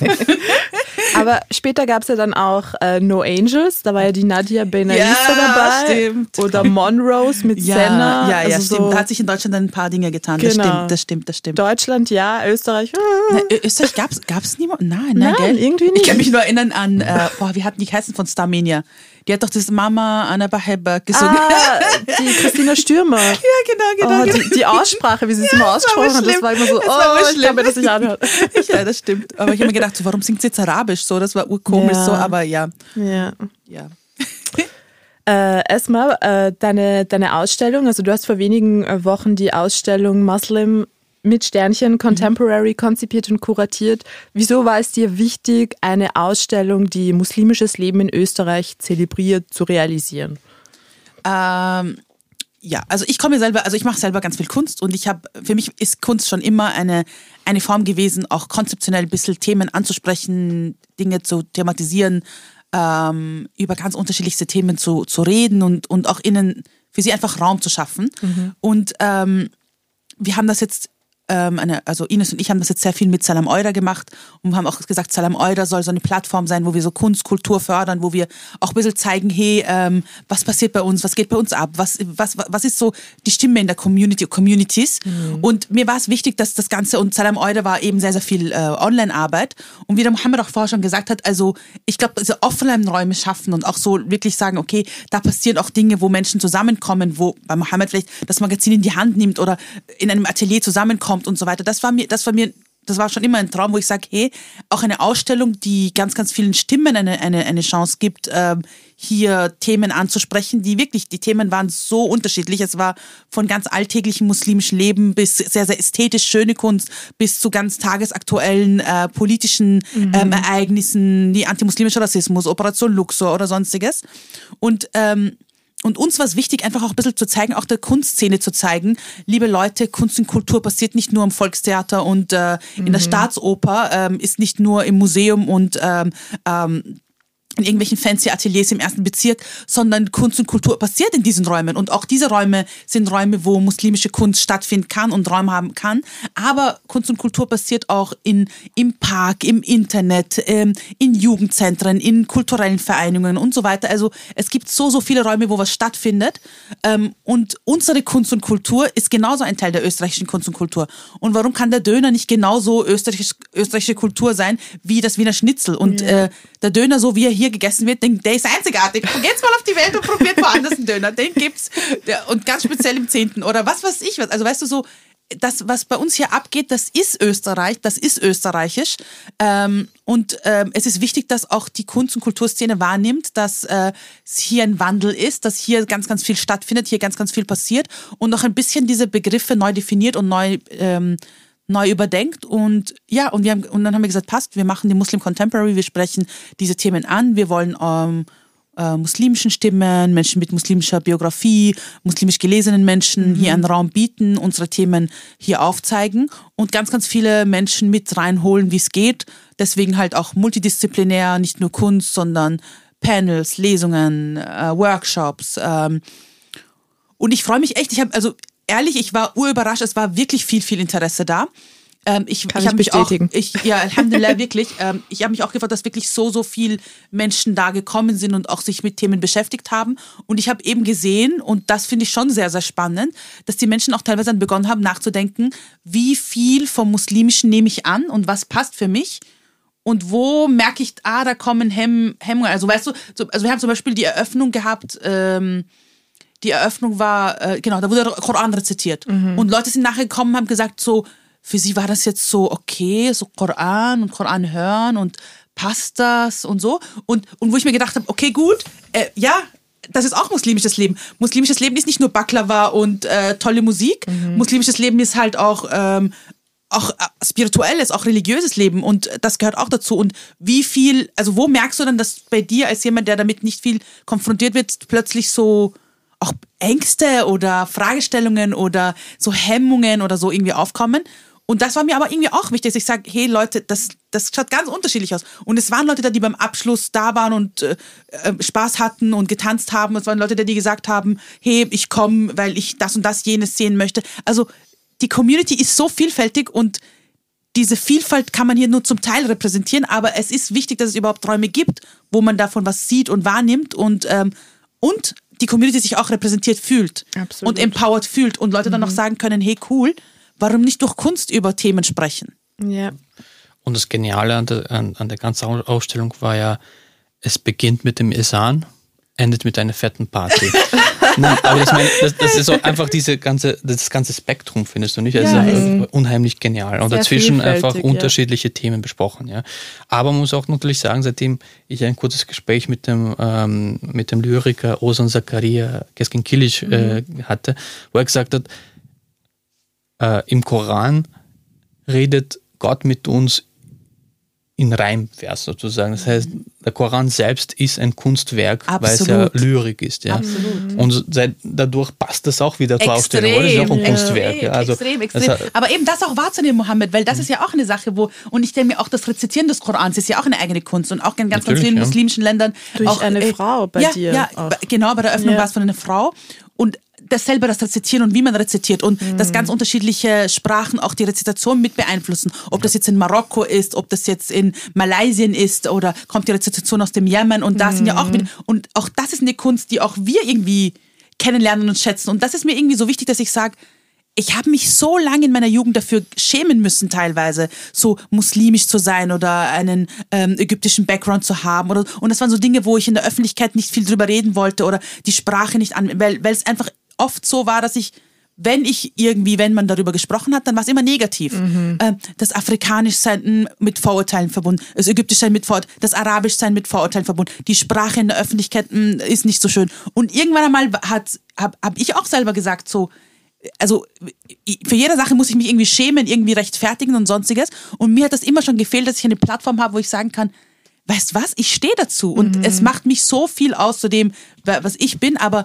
Speaker 1: Aber später gab es ja dann auch äh, No Angels, da war ja die Nadia Benalisa ja, dabei. Stimmt. Oder Monrose mit
Speaker 2: ja,
Speaker 1: Senna.
Speaker 2: Ja, ja, also stimmt. So da hat sich in Deutschland ein paar Dinge getan. Genau. Das stimmt, das stimmt, das stimmt.
Speaker 1: Deutschland ja, Österreich.
Speaker 2: Na, Österreich gab es niemanden? Nein, nein, nein
Speaker 1: irgendwie nicht.
Speaker 2: Ich kann mich nur erinnern an, äh, boah, wie hat die heißen von Starmania? Die hat doch das Mama Anna Baheba gesungen.
Speaker 1: Ah, [LAUGHS] die Christina Stürmer.
Speaker 2: ja, genau, genau.
Speaker 1: Oh, die,
Speaker 2: genau.
Speaker 1: die, Aussprache, wie sie es ja, immer ausgesprochen hat, das war immer so, das oh, ich kann mir das nicht anhören. [LAUGHS]
Speaker 2: ja, das stimmt. Aber ich habe mir gedacht, so, warum singt sie jetzt Arabisch so? Das war urkomisch ja. so, aber ja.
Speaker 1: Ja. ja. [LAUGHS] Äh, erstmal äh, deine, deine Ausstellung, also du hast vor wenigen äh, Wochen die Ausstellung Muslim mit Sternchen Contemporary konzipiert und kuratiert. Wieso war es dir wichtig, eine Ausstellung, die muslimisches Leben in Österreich zelebriert, zu realisieren?
Speaker 2: Ähm, ja, also ich komme selber, also ich mache selber ganz viel Kunst und ich habe, für mich ist Kunst schon immer eine, eine Form gewesen, auch konzeptionell ein bisschen Themen anzusprechen, Dinge zu thematisieren, ähm, über ganz unterschiedlichste Themen zu, zu reden und, und auch innen für sie einfach Raum zu schaffen. Mhm. Und ähm, wir haben das jetzt ähm, eine, also Ines und ich haben das jetzt sehr viel mit Salam Euda gemacht und haben auch gesagt, Salam Euda soll so eine Plattform sein, wo wir so Kunst, Kultur fördern, wo wir auch ein bisschen zeigen, hey, ähm, was passiert bei uns, was geht bei uns ab, was, was, was ist so die Stimme in der Community, Communities. Mhm. Und mir war es wichtig, dass das Ganze, und Salam Euda war eben sehr, sehr viel äh, Online-Arbeit. Und wie der Mohammed auch vorher schon gesagt hat, also ich glaube, diese Offline-Räume schaffen und auch so wirklich sagen, okay, da passieren auch Dinge, wo Menschen zusammenkommen, wo bei Mohammed vielleicht das Magazin in die Hand nimmt oder in einem Atelier zusammenkommt kommt und so weiter. Das war mir, das war mir, das war schon immer ein Traum, wo ich sage, hey, auch eine Ausstellung, die ganz, ganz vielen Stimmen eine, eine, eine Chance gibt, ähm, hier Themen anzusprechen, die wirklich, die Themen waren so unterschiedlich. Es war von ganz alltäglichem muslimischen Leben bis sehr, sehr ästhetisch schöne Kunst, bis zu ganz tagesaktuellen äh, politischen mhm. ähm, Ereignissen, wie antimuslimischer Rassismus, Operation Luxor oder sonstiges. Und ähm, und uns war es wichtig, einfach auch ein bisschen zu zeigen, auch der Kunstszene zu zeigen, liebe Leute, Kunst und Kultur passiert nicht nur im Volkstheater und äh, in mhm. der Staatsoper, ähm, ist nicht nur im Museum und ähm, ähm, in irgendwelchen fancy Ateliers im ersten Bezirk, sondern Kunst und Kultur passiert in diesen Räumen. Und auch diese Räume sind Räume, wo muslimische Kunst stattfinden kann und Räume haben kann. Aber Kunst und Kultur passiert auch in, im Park, im Internet, ähm, in Jugendzentren, in kulturellen Vereinigungen und so weiter. Also es gibt so, so viele Räume, wo was stattfindet. Ähm, und unsere Kunst und Kultur ist genauso ein Teil der österreichischen Kunst und Kultur. Und warum kann der Döner nicht genauso österreichische, österreichische Kultur sein wie das Wiener Schnitzel? Und ja. äh, der Döner, so wie er hier gegessen wird, den, der ist einzigartig. Geht's mal auf die Welt und probiert woanders einen Döner. Den gibt's. Und ganz speziell im Zehnten. Oder was weiß ich was. Also weißt du so, das, was bei uns hier abgeht, das ist Österreich, das ist österreichisch. Ähm, und ähm, es ist wichtig, dass auch die Kunst- und Kulturszene wahrnimmt, dass äh, hier ein Wandel ist, dass hier ganz, ganz viel stattfindet, hier ganz, ganz viel passiert und auch ein bisschen diese Begriffe neu definiert und neu ähm, neu überdenkt und ja, und wir haben, und dann haben wir gesagt, passt, wir machen die Muslim Contemporary, wir sprechen diese Themen an, wir wollen ähm, äh, muslimischen Stimmen, Menschen mit muslimischer Biografie, muslimisch gelesenen Menschen mhm. hier einen Raum bieten, unsere Themen hier aufzeigen und ganz, ganz viele Menschen mit reinholen, wie es geht. Deswegen halt auch multidisziplinär, nicht nur Kunst, sondern Panels, Lesungen, äh, Workshops. Ähm. Und ich freue mich echt, ich habe, also ehrlich, ich war urüberrascht, es war wirklich viel, viel Interesse da. Ähm, ich
Speaker 1: Kann ich, ich mich
Speaker 2: bestätigen. Auch, ich, ja, [LAUGHS] Alhamdulillah, wirklich. Ähm, ich habe mich auch gefragt, dass wirklich so, so viele Menschen da gekommen sind und auch sich mit Themen beschäftigt haben. Und ich habe eben gesehen, und das finde ich schon sehr, sehr spannend, dass die Menschen auch teilweise dann begonnen haben nachzudenken, wie viel vom Muslimischen nehme ich an und was passt für mich. Und wo merke ich, ah, da kommen Hemm Hemmungen. Also weißt du, so, also wir haben zum Beispiel die Eröffnung gehabt, ähm, die Eröffnung war, äh, genau, da wurde der Koran rezitiert. Mhm. Und Leute sind nachher gekommen und haben gesagt, so, für sie war das jetzt so okay, so Koran und Koran hören und passt das und so. Und, und wo ich mir gedacht habe, okay, gut, äh, ja, das ist auch muslimisches Leben. Muslimisches Leben ist nicht nur Baklava und äh, tolle Musik. Mhm. Muslimisches Leben ist halt auch, ähm, auch äh, spirituelles, auch religiöses Leben und das gehört auch dazu. Und wie viel, also wo merkst du dann, dass bei dir als jemand, der damit nicht viel konfrontiert wird, plötzlich so auch Ängste oder Fragestellungen oder so Hemmungen oder so irgendwie aufkommen? Und das war mir aber irgendwie auch wichtig, dass ich sage, hey Leute, das, das schaut ganz unterschiedlich aus. Und es waren Leute da, die beim Abschluss da waren und äh, äh Spaß hatten und getanzt haben. Es waren Leute da, die gesagt haben, hey, ich komme, weil ich das und das jenes sehen möchte. Also die Community ist so vielfältig und diese Vielfalt kann man hier nur zum Teil repräsentieren, aber es ist wichtig, dass es überhaupt Räume gibt, wo man davon was sieht und wahrnimmt und, ähm, und die Community sich auch repräsentiert fühlt Absolut. und empowered fühlt und Leute mhm. dann auch sagen können, hey cool, warum nicht durch Kunst über Themen sprechen?
Speaker 1: Ja.
Speaker 3: Und das Geniale an der, an, an der ganzen Ausstellung war ja, es beginnt mit dem Esan, endet mit einer fetten Party. [LAUGHS] Nein, aber das, mein, das, das, ist so einfach diese ganze, das ganze Spektrum, findest du nicht? Also ja, unheimlich genial. Und dazwischen einfach unterschiedliche ja. Themen besprochen. Ja. Aber man muss auch natürlich sagen, seitdem ich ein kurzes Gespräch mit dem, ähm, mit dem Lyriker Osan Zakaria Keskin Kilic äh, mhm. hatte, wo er gesagt hat, äh, im Koran redet Gott mit uns in Reimvers sozusagen. Das heißt, der Koran selbst ist ein Kunstwerk, Absolut. weil es ja Lyrik ist. Ja. Absolut. Und seit, dadurch passt das auch wieder zur Ausstellung. Das ist auch ein Kunstwerk. Ja. Also,
Speaker 2: extrem, extrem. Aber eben das auch wahrzunehmen, Mohammed, weil das ist ja auch eine Sache, wo, und ich denke mir auch, das Rezitieren des Korans ist ja auch eine eigene Kunst und auch in ganz, ganz vielen ja. muslimischen Ländern.
Speaker 1: Durch
Speaker 2: auch,
Speaker 1: eine äh, Frau bei
Speaker 2: ja,
Speaker 1: dir.
Speaker 2: Ja, auch. genau, bei der Öffnung war es von einer Frau. Und dasselbe das Rezitieren und wie man rezitiert und mhm. dass ganz unterschiedliche Sprachen auch die Rezitation mit beeinflussen. Ob das jetzt in Marokko ist, ob das jetzt in Malaysia ist oder kommt die Rezitation aus dem Jemen und da mhm. sind ja auch mit, und auch das ist eine Kunst, die auch wir irgendwie kennenlernen und schätzen und das ist mir irgendwie so wichtig, dass ich sage, ich habe mich so lange in meiner Jugend dafür schämen müssen, teilweise so muslimisch zu sein oder einen ähm, ägyptischen Background zu haben. Oder, und das waren so Dinge, wo ich in der Öffentlichkeit nicht viel drüber reden wollte oder die Sprache nicht an, weil, weil es einfach oft so war, dass ich wenn ich irgendwie, wenn man darüber gesprochen hat, dann war es immer negativ. Mhm. Ähm, das Afrikanischsein mit Vorurteilen verbunden, das Ägyptischsein mit Vorurteilen, das Arabischsein mit Vorurteilen verbunden, die Sprache in der Öffentlichkeit hm, ist nicht so schön. Und irgendwann einmal hat, habe hab ich auch selber gesagt, so, also für jede Sache muss ich mich irgendwie schämen, irgendwie rechtfertigen und sonstiges. Und mir hat das immer schon gefehlt, dass ich eine Plattform habe, wo ich sagen kann, weißt was, ich stehe dazu. Und mhm. es macht mich so viel aus zu dem, was ich bin, aber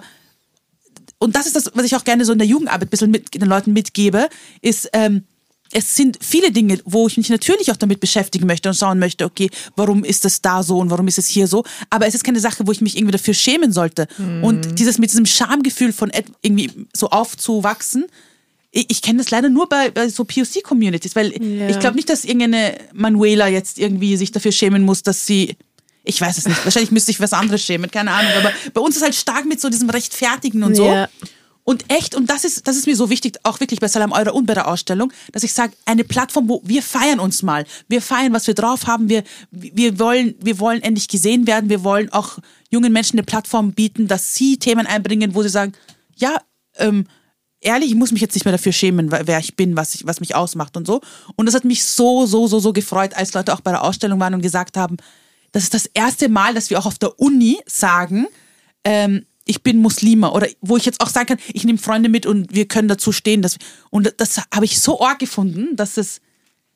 Speaker 2: und das ist das, was ich auch gerne so in der Jugendarbeit ein bisschen mit den Leuten mitgebe, ist, ähm, es sind viele Dinge, wo ich mich natürlich auch damit beschäftigen möchte und schauen möchte, okay, warum ist das da so und warum ist es hier so? Aber es ist keine Sache, wo ich mich irgendwie dafür schämen sollte. Mhm. Und dieses mit diesem Schamgefühl von irgendwie so aufzuwachsen, ich, ich kenne das leider nur bei, bei so POC-Communities, weil ja. ich glaube nicht, dass irgendeine Manuela jetzt irgendwie sich dafür schämen muss, dass sie ich weiß es nicht. Wahrscheinlich müsste ich was anderes schämen, keine Ahnung. Aber bei uns ist halt stark mit so diesem Rechtfertigen und so. Yeah. Und echt, und das ist, das ist mir so wichtig, auch wirklich bei Salam Eure und bei der Ausstellung, dass ich sage, eine Plattform, wo wir feiern uns mal. Wir feiern, was wir drauf haben. Wir, wir, wollen, wir wollen endlich gesehen werden. Wir wollen auch jungen Menschen eine Plattform bieten, dass sie Themen einbringen, wo sie sagen, ja, ähm, ehrlich, ich muss mich jetzt nicht mehr dafür schämen, wer ich bin, was, ich, was mich ausmacht und so. Und das hat mich so, so, so, so gefreut, als Leute auch bei der Ausstellung waren und gesagt haben, das ist das erste Mal, dass wir auch auf der Uni sagen, ähm, ich bin Muslima oder wo ich jetzt auch sagen kann, ich nehme Freunde mit und wir können dazu stehen. Dass, und das habe ich so arg gefunden, dass es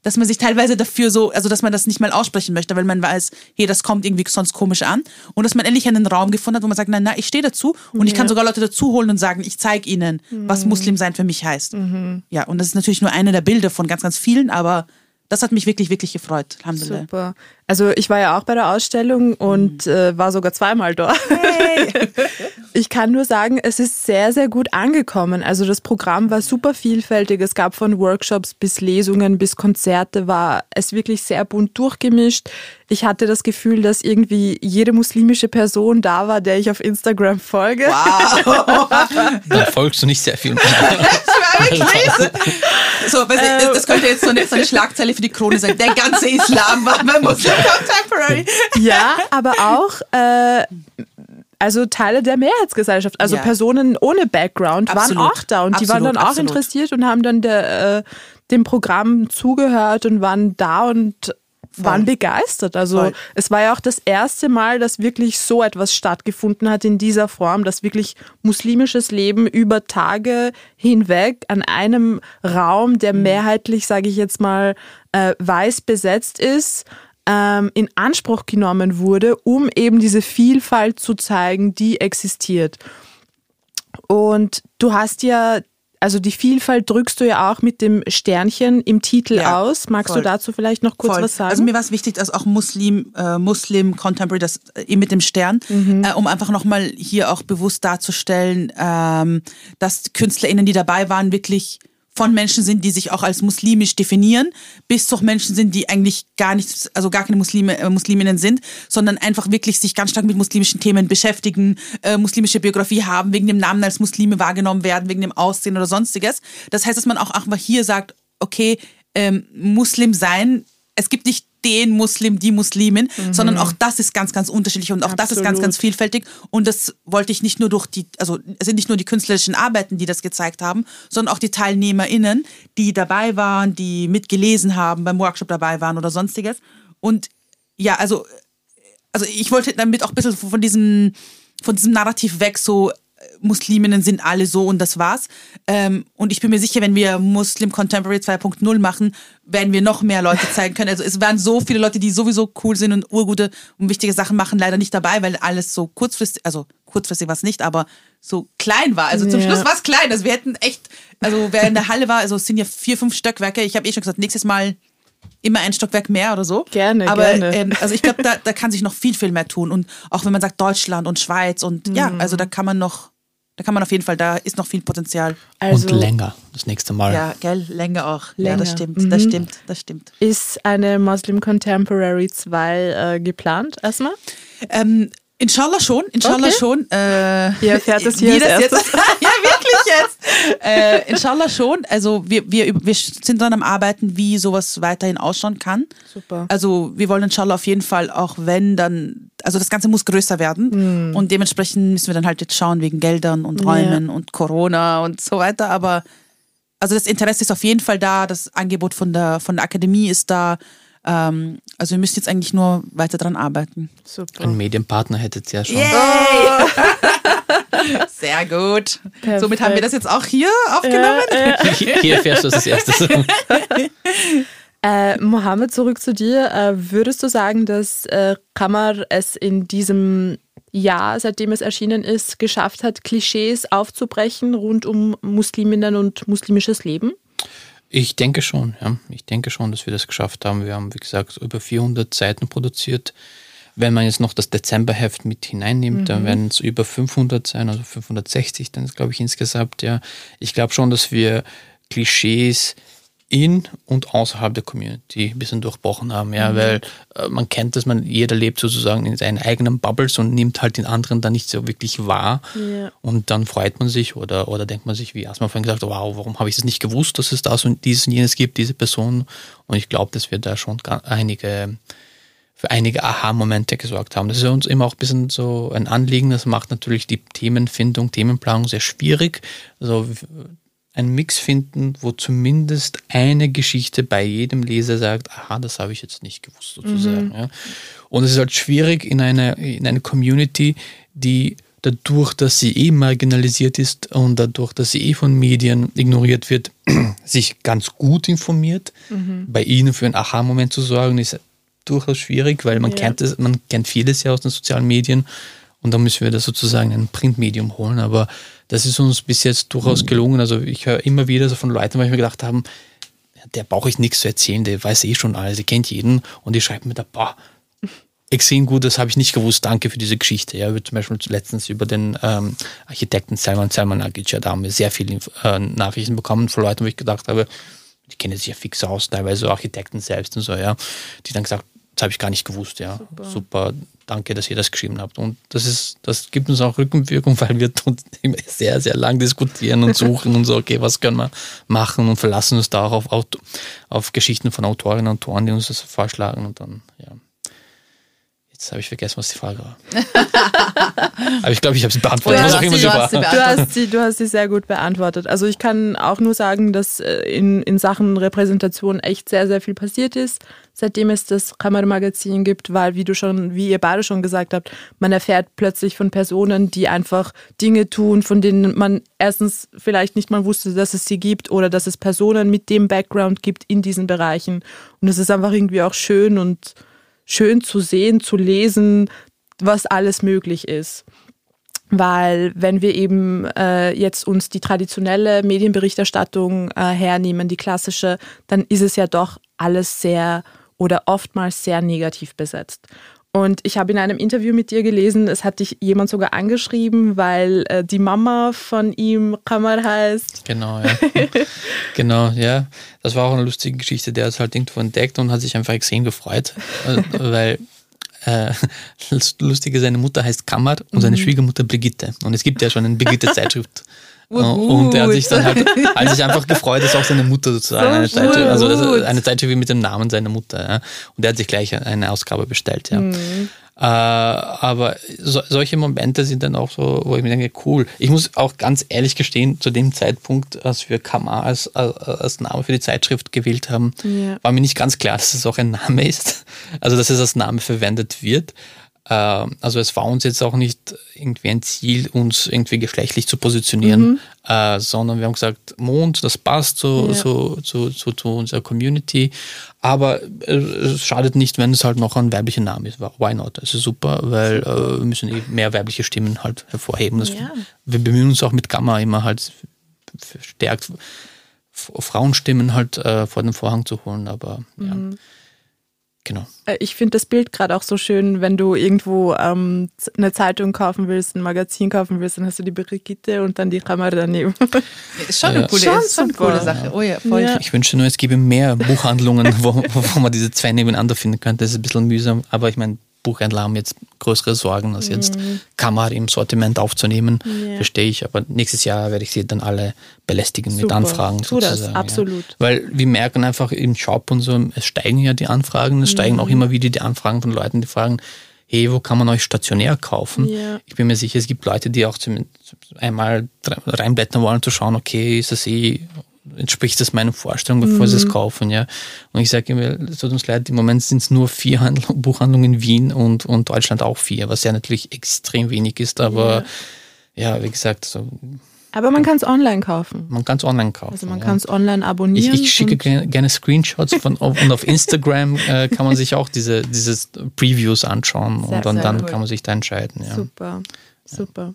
Speaker 2: dass man sich teilweise dafür so, also dass man das nicht mal aussprechen möchte, weil man weiß, hey, das kommt irgendwie sonst komisch an. Und dass man endlich einen Raum gefunden hat, wo man sagt, nein, nein, ich stehe dazu und ja. ich kann sogar Leute dazu holen und sagen, ich zeige ihnen, mhm. was Muslim sein für mich heißt. Mhm. Ja, und das ist natürlich nur eine der Bilder von ganz, ganz vielen, aber das hat mich wirklich, wirklich gefreut. Alhamdulillah.
Speaker 1: Super. Also ich war ja auch bei der Ausstellung und mhm. äh, war sogar zweimal dort. Hey. [LAUGHS] ich kann nur sagen, es ist sehr, sehr gut angekommen. Also das Programm war super vielfältig. Es gab von Workshops bis Lesungen bis Konzerte, war es wirklich sehr bunt durchgemischt. Ich hatte das Gefühl, dass irgendwie jede muslimische Person da war, der ich auf Instagram folge. Wow. [LAUGHS] [LAUGHS]
Speaker 3: Dann folgst du nicht sehr viel.
Speaker 2: so, das könnte jetzt so eine, so eine Schlagzeile für die Krone sein. Der ganze Islam war bei Muslim Contemporary.
Speaker 1: Ja, aber auch äh, also Teile der Mehrheitsgesellschaft, also ja. Personen ohne Background absolut. waren auch da und absolut, die waren dann auch absolut. interessiert und haben dann der, äh, dem Programm zugehört und waren da und Voll. waren begeistert. Also Voll. es war ja auch das erste Mal, dass wirklich so etwas stattgefunden hat in dieser Form, dass wirklich muslimisches Leben über Tage hinweg an einem Raum, der mhm. mehrheitlich, sage ich jetzt mal, äh, weiß besetzt ist, ähm, in Anspruch genommen wurde, um eben diese Vielfalt zu zeigen, die existiert. Und du hast ja also die Vielfalt drückst du ja auch mit dem Sternchen im Titel ja, aus. Magst voll. du dazu vielleicht noch kurz voll. was sagen?
Speaker 2: Also mir war es wichtig, dass auch Muslim, äh, Muslim Contemporary, das äh, mit dem Stern, mhm. äh, um einfach nochmal hier auch bewusst darzustellen, ähm, dass KünstlerInnen, die dabei waren, wirklich von Menschen sind, die sich auch als muslimisch definieren, bis zu Menschen sind, die eigentlich gar nicht, also gar keine Muslime, äh, Musliminnen sind, sondern einfach wirklich sich ganz stark mit muslimischen Themen beschäftigen, äh, muslimische Biografie haben, wegen dem Namen als Muslime wahrgenommen werden, wegen dem Aussehen oder sonstiges. Das heißt, dass man auch einfach hier sagt, okay, ähm, Muslim sein, es gibt nicht den Muslim, die Muslimin, mhm. sondern auch das ist ganz, ganz unterschiedlich und auch Absolut. das ist ganz, ganz vielfältig. Und das wollte ich nicht nur durch die, also es sind nicht nur die künstlerischen Arbeiten, die das gezeigt haben, sondern auch die TeilnehmerInnen, die dabei waren, die mitgelesen haben, beim Workshop dabei waren oder sonstiges. Und ja, also, also ich wollte damit auch ein bisschen von diesem, von diesem Narrativ weg, so Musliminnen sind alle so und das war's. Ähm, und ich bin mir sicher, wenn wir Muslim Contemporary 2.0 machen, werden wir noch mehr Leute zeigen können. Also es waren so viele Leute, die sowieso cool sind und urgute und wichtige Sachen machen, leider nicht dabei, weil alles so kurzfristig, also kurzfristig war es nicht, aber so klein war. Also zum ja. Schluss war es klein. Also wir hätten echt, also wer in der Halle war, also es sind ja vier, fünf Stöckwerke. Ich habe eh schon gesagt, nächstes Mal immer ein Stockwerk mehr oder so.
Speaker 1: Gerne,
Speaker 2: Aber,
Speaker 1: gerne.
Speaker 2: Ähm, also ich glaube, da, da kann sich noch viel, viel mehr tun. Und auch wenn man sagt Deutschland und Schweiz und mhm. ja, also da kann man noch da kann man auf jeden Fall, da ist noch viel Potenzial.
Speaker 3: Also, und länger, das nächste Mal.
Speaker 2: Ja, gell, länger auch. Länger. Ja, das stimmt, mhm. das stimmt, das stimmt.
Speaker 1: Ist eine Muslim Contemporary 2 äh, geplant erstmal?
Speaker 2: Ähm, Inshallah schon, inshallah okay. schon. Äh,
Speaker 1: Ihr erfährt es hier
Speaker 2: als jetzt. [LAUGHS] ja, wirklich jetzt. Äh, inshallah schon. Also wir, wir, wir sind dran am Arbeiten, wie sowas weiterhin ausschauen kann.
Speaker 1: Super.
Speaker 2: Also wir wollen inshallah auf jeden Fall, auch wenn dann, also das Ganze muss größer werden. Mhm. Und dementsprechend müssen wir dann halt jetzt schauen wegen Geldern und Räumen ja. und Corona und so weiter. Aber also das Interesse ist auf jeden Fall da, das Angebot von der, von der Akademie ist da. Ähm, also ihr müsst jetzt eigentlich nur weiter dran arbeiten.
Speaker 3: Super. Ein Medienpartner hättet ihr ja schon.
Speaker 2: Yay! [LAUGHS] [LAUGHS] Sehr gut. Perfekt. Somit haben wir das jetzt auch hier aufgenommen. Äh, [LAUGHS]
Speaker 3: äh. Hier, hier erfährst du das erste. [LAUGHS]
Speaker 1: äh, Mohammed, zurück zu dir. Äh, würdest du sagen, dass äh, Kammer es in diesem Jahr, seitdem es erschienen ist, geschafft hat, Klischees aufzubrechen rund um Musliminnen und muslimisches Leben?
Speaker 3: Ich denke schon, ja. Ich denke schon, dass wir das geschafft haben. Wir haben, wie gesagt, über 400 Seiten produziert. Wenn man jetzt noch das Dezemberheft mit hineinnimmt, mhm. dann werden es über 500 sein, also 560 dann, glaube ich, insgesamt, ja. Ich glaube schon, dass wir Klischees in und außerhalb der Community ein bisschen durchbrochen haben, ja, mhm. weil äh, man kennt das, man, jeder lebt sozusagen in seinen eigenen Bubbles und nimmt halt den anderen dann nicht so wirklich wahr ja. und dann freut man sich oder, oder denkt man sich, wie erstmal vorhin gesagt, wow, warum habe ich das nicht gewusst, dass es das und dieses und jenes gibt, diese Person und ich glaube, dass wir da schon einige für einige Aha-Momente gesorgt haben. Das ist uns immer auch ein bisschen so ein Anliegen. Das macht natürlich die Themenfindung, Themenplanung sehr schwierig. Also einen Mix finden, wo zumindest eine Geschichte bei jedem Leser sagt, aha, das habe ich jetzt nicht gewusst sozusagen. Mhm. Ja. Und es ist halt schwierig in einer in eine Community, die dadurch, dass sie eh marginalisiert ist und dadurch, dass sie eh von Medien ignoriert wird, [CLEARS THROAT] sich ganz gut informiert. Mhm. Bei ihnen für einen Aha-Moment zu sorgen, ist durchaus schwierig, weil man, ja. kennt es, man kennt vieles ja aus den sozialen Medien und da müssen wir das sozusagen in ein Printmedium holen. Aber das ist uns bis jetzt durchaus gelungen. Also ich höre immer wieder so von Leuten, weil ich mir gedacht habe, der brauche ich nichts zu erzählen, der weiß eh schon alles, der kennt jeden und die schreiben mir da, boah, extrem gut, das habe ich nicht gewusst, danke für diese Geschichte. Ja, wir zum Beispiel letztens über den ähm, Architekten Salman Salmanagic, ja, da haben wir sehr viele äh, Nachrichten bekommen von Leuten, wo ich gedacht habe, die kennen sich ja fix aus, teilweise Architekten selbst und so, ja, die dann gesagt, das habe ich gar nicht gewusst, ja. Super. Super. danke, dass ihr das geschrieben habt. Und das ist, das gibt uns auch Rückenwirkung, [LAUGHS] weil wir sehr, sehr lang diskutieren und suchen und so, okay, was können wir machen und verlassen uns da auch auf, auf Geschichten von Autorinnen und Autoren, die uns das vorschlagen und dann, ja. Jetzt habe ich vergessen, was die Frage war. [LAUGHS] Aber ich glaube, ich habe sie beantwortet.
Speaker 1: Du, immer sie, du, hast sie [LAUGHS] du, hast sie, du hast sie sehr gut beantwortet. Also ich kann auch nur sagen, dass äh, in, in Sachen Repräsentation echt sehr, sehr viel passiert ist, seitdem es das Kammermagazin gibt, weil, wie du schon, wie ihr beide schon gesagt habt, man erfährt plötzlich von Personen, die einfach Dinge tun, von denen man erstens vielleicht nicht mal wusste, dass es sie gibt oder dass es Personen mit dem Background gibt in diesen Bereichen. Und es ist einfach irgendwie auch schön und schön zu sehen, zu lesen, was alles möglich ist. Weil wenn wir eben äh, jetzt uns die traditionelle Medienberichterstattung äh, hernehmen, die klassische, dann ist es ja doch alles sehr oder oftmals sehr negativ besetzt. Und ich habe in einem Interview mit dir gelesen, es hat dich jemand sogar angeschrieben, weil äh, die Mama von ihm Kammer heißt.
Speaker 3: Genau, ja. [LAUGHS] genau, ja. Das war auch eine lustige Geschichte. Der hat es halt irgendwo entdeckt und hat sich einfach extrem gefreut, äh, [LAUGHS] weil äh, [LAUGHS] das Lustige, seine Mutter heißt Kammer und seine mhm. Schwiegermutter Brigitte. Und es gibt ja schon eine Brigitte-Zeitschrift. Und er hat sich dann halt, [LAUGHS] hat sich einfach gefreut, dass auch seine Mutter sozusagen so eine Zeitschrift, also eine Zeitschrift mit dem Namen seiner Mutter. Ja. Und er hat sich gleich eine Ausgabe bestellt. Ja. Mhm. Äh, aber so, solche Momente sind dann auch so, wo ich mir denke, cool. Ich muss auch ganz ehrlich gestehen, zu dem Zeitpunkt, als wir Kama als, als Name für die Zeitschrift gewählt haben, ja. war mir nicht ganz klar, dass es auch ein Name ist. Also, dass es als Name verwendet wird. Ähm, also es war uns jetzt auch nicht irgendwie ein Ziel, uns irgendwie geschlechtlich zu positionieren, mhm. äh, sondern wir haben gesagt, Mond, das passt so, ja. so, so, so, zu unserer Community. Aber es schadet nicht, wenn es halt noch ein weiblicher Name ist. Why not? Das ist super, weil äh, wir müssen eben mehr weibliche Stimmen halt hervorheben. Das, ja. Wir bemühen uns auch mit Gamma immer halt verstärkt Frauenstimmen halt äh, vor den Vorhang zu holen. Aber ja. Genau.
Speaker 1: Äh, ich finde das Bild gerade auch so schön, wenn du irgendwo ähm, eine Zeitung kaufen willst, ein Magazin kaufen willst, dann hast du die Brigitte und dann die Kamera daneben.
Speaker 2: Ist schon eine coole, schon ist schon eine coole Sache. Oh ja, voll.
Speaker 3: Ja. Ich wünsche nur, es gäbe mehr Buchhandlungen, [LAUGHS] wo, wo man diese zwei nebeneinander finden könnte. Das ist ein bisschen mühsam, aber ich meine, Buchhändler haben jetzt größere Sorgen, als jetzt mhm. Kamera im Sortiment aufzunehmen. Ja. Verstehe ich, aber nächstes Jahr werde ich sie dann alle belästigen Super. mit Anfragen.
Speaker 1: Tu das, absolut. Ja.
Speaker 3: Weil wir merken einfach im Shop und so, es steigen ja die Anfragen, es mhm. steigen auch immer wieder die Anfragen von Leuten, die fragen, hey, wo kann man euch stationär kaufen? Ja. Ich bin mir sicher, es gibt Leute, die auch einmal reinblättern wollen, zu schauen, okay, ist das eh entspricht das meiner Vorstellung, bevor mhm. sie es mhm. kaufen, ja. Und ich sage immer, es tut uns leid, im Moment sind es nur vier Handl [LAUGHS] Buchhandlungen in Wien und, und Deutschland auch vier, was ja natürlich extrem wenig ist, aber ja, ja wie gesagt, so.
Speaker 1: Aber man kann es online kaufen.
Speaker 3: Man kann es online kaufen.
Speaker 1: Also man ja. kann es online abonnieren.
Speaker 3: Ich, ich schicke gerne, Screenshots von und auf Instagram [LAUGHS] äh, kann man sich auch diese dieses Previews anschauen sehr, und dann, dann cool. kann man sich da entscheiden. Ja.
Speaker 1: Super, super.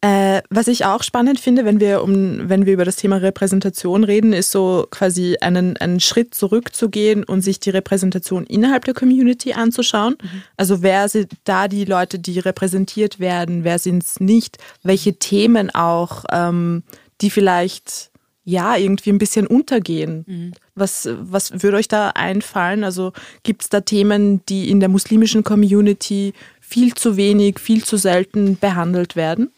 Speaker 1: Äh, was ich auch spannend finde, wenn wir, um, wenn wir über das Thema Repräsentation reden, ist so quasi einen, einen Schritt zurückzugehen und sich die Repräsentation innerhalb der Community anzuschauen. Mhm. Also wer sind da die Leute, die repräsentiert werden, wer sind es nicht, welche Themen auch, ähm, die vielleicht ja irgendwie ein bisschen untergehen. Mhm. Was, was würde euch da einfallen? Also gibt es da Themen, die in der muslimischen Community viel zu wenig, viel zu selten behandelt werden?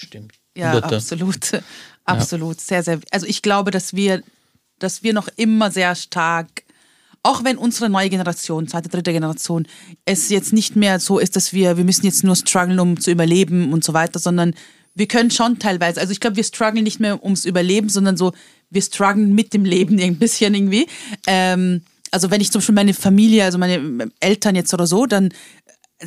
Speaker 3: Bestimmt.
Speaker 2: Ja, Hunderte. absolut. Absolut. Ja. Sehr, sehr. Also ich glaube, dass wir, dass wir noch immer sehr stark, auch wenn unsere neue Generation, zweite, dritte Generation, es jetzt nicht mehr so ist, dass wir, wir müssen jetzt nur strugglen, um zu überleben und so weiter, sondern wir können schon teilweise, also ich glaube, wir strugglen nicht mehr ums Überleben, sondern so, wir strugglen mit dem Leben [LAUGHS] ein bisschen irgendwie. Ähm, also wenn ich zum Beispiel meine Familie, also meine Eltern jetzt oder so, dann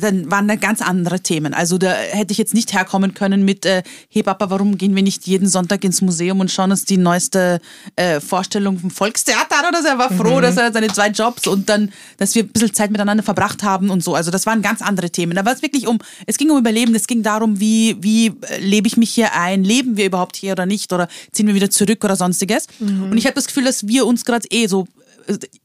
Speaker 2: dann waren da ganz andere Themen. Also da hätte ich jetzt nicht herkommen können mit, äh, hey Papa, warum gehen wir nicht jeden Sonntag ins Museum und schauen uns die neueste äh, Vorstellung vom Volkstheater an oder so. Er war froh, mhm. dass er seine zwei Jobs und dann, dass wir ein bisschen Zeit miteinander verbracht haben und so. Also das waren ganz andere Themen. Da war es wirklich um, es ging um Überleben, es ging darum, wie, wie äh, lebe ich mich hier ein, leben wir überhaupt hier oder nicht oder ziehen wir wieder zurück oder sonstiges. Mhm. Und ich habe das Gefühl, dass wir uns gerade eh so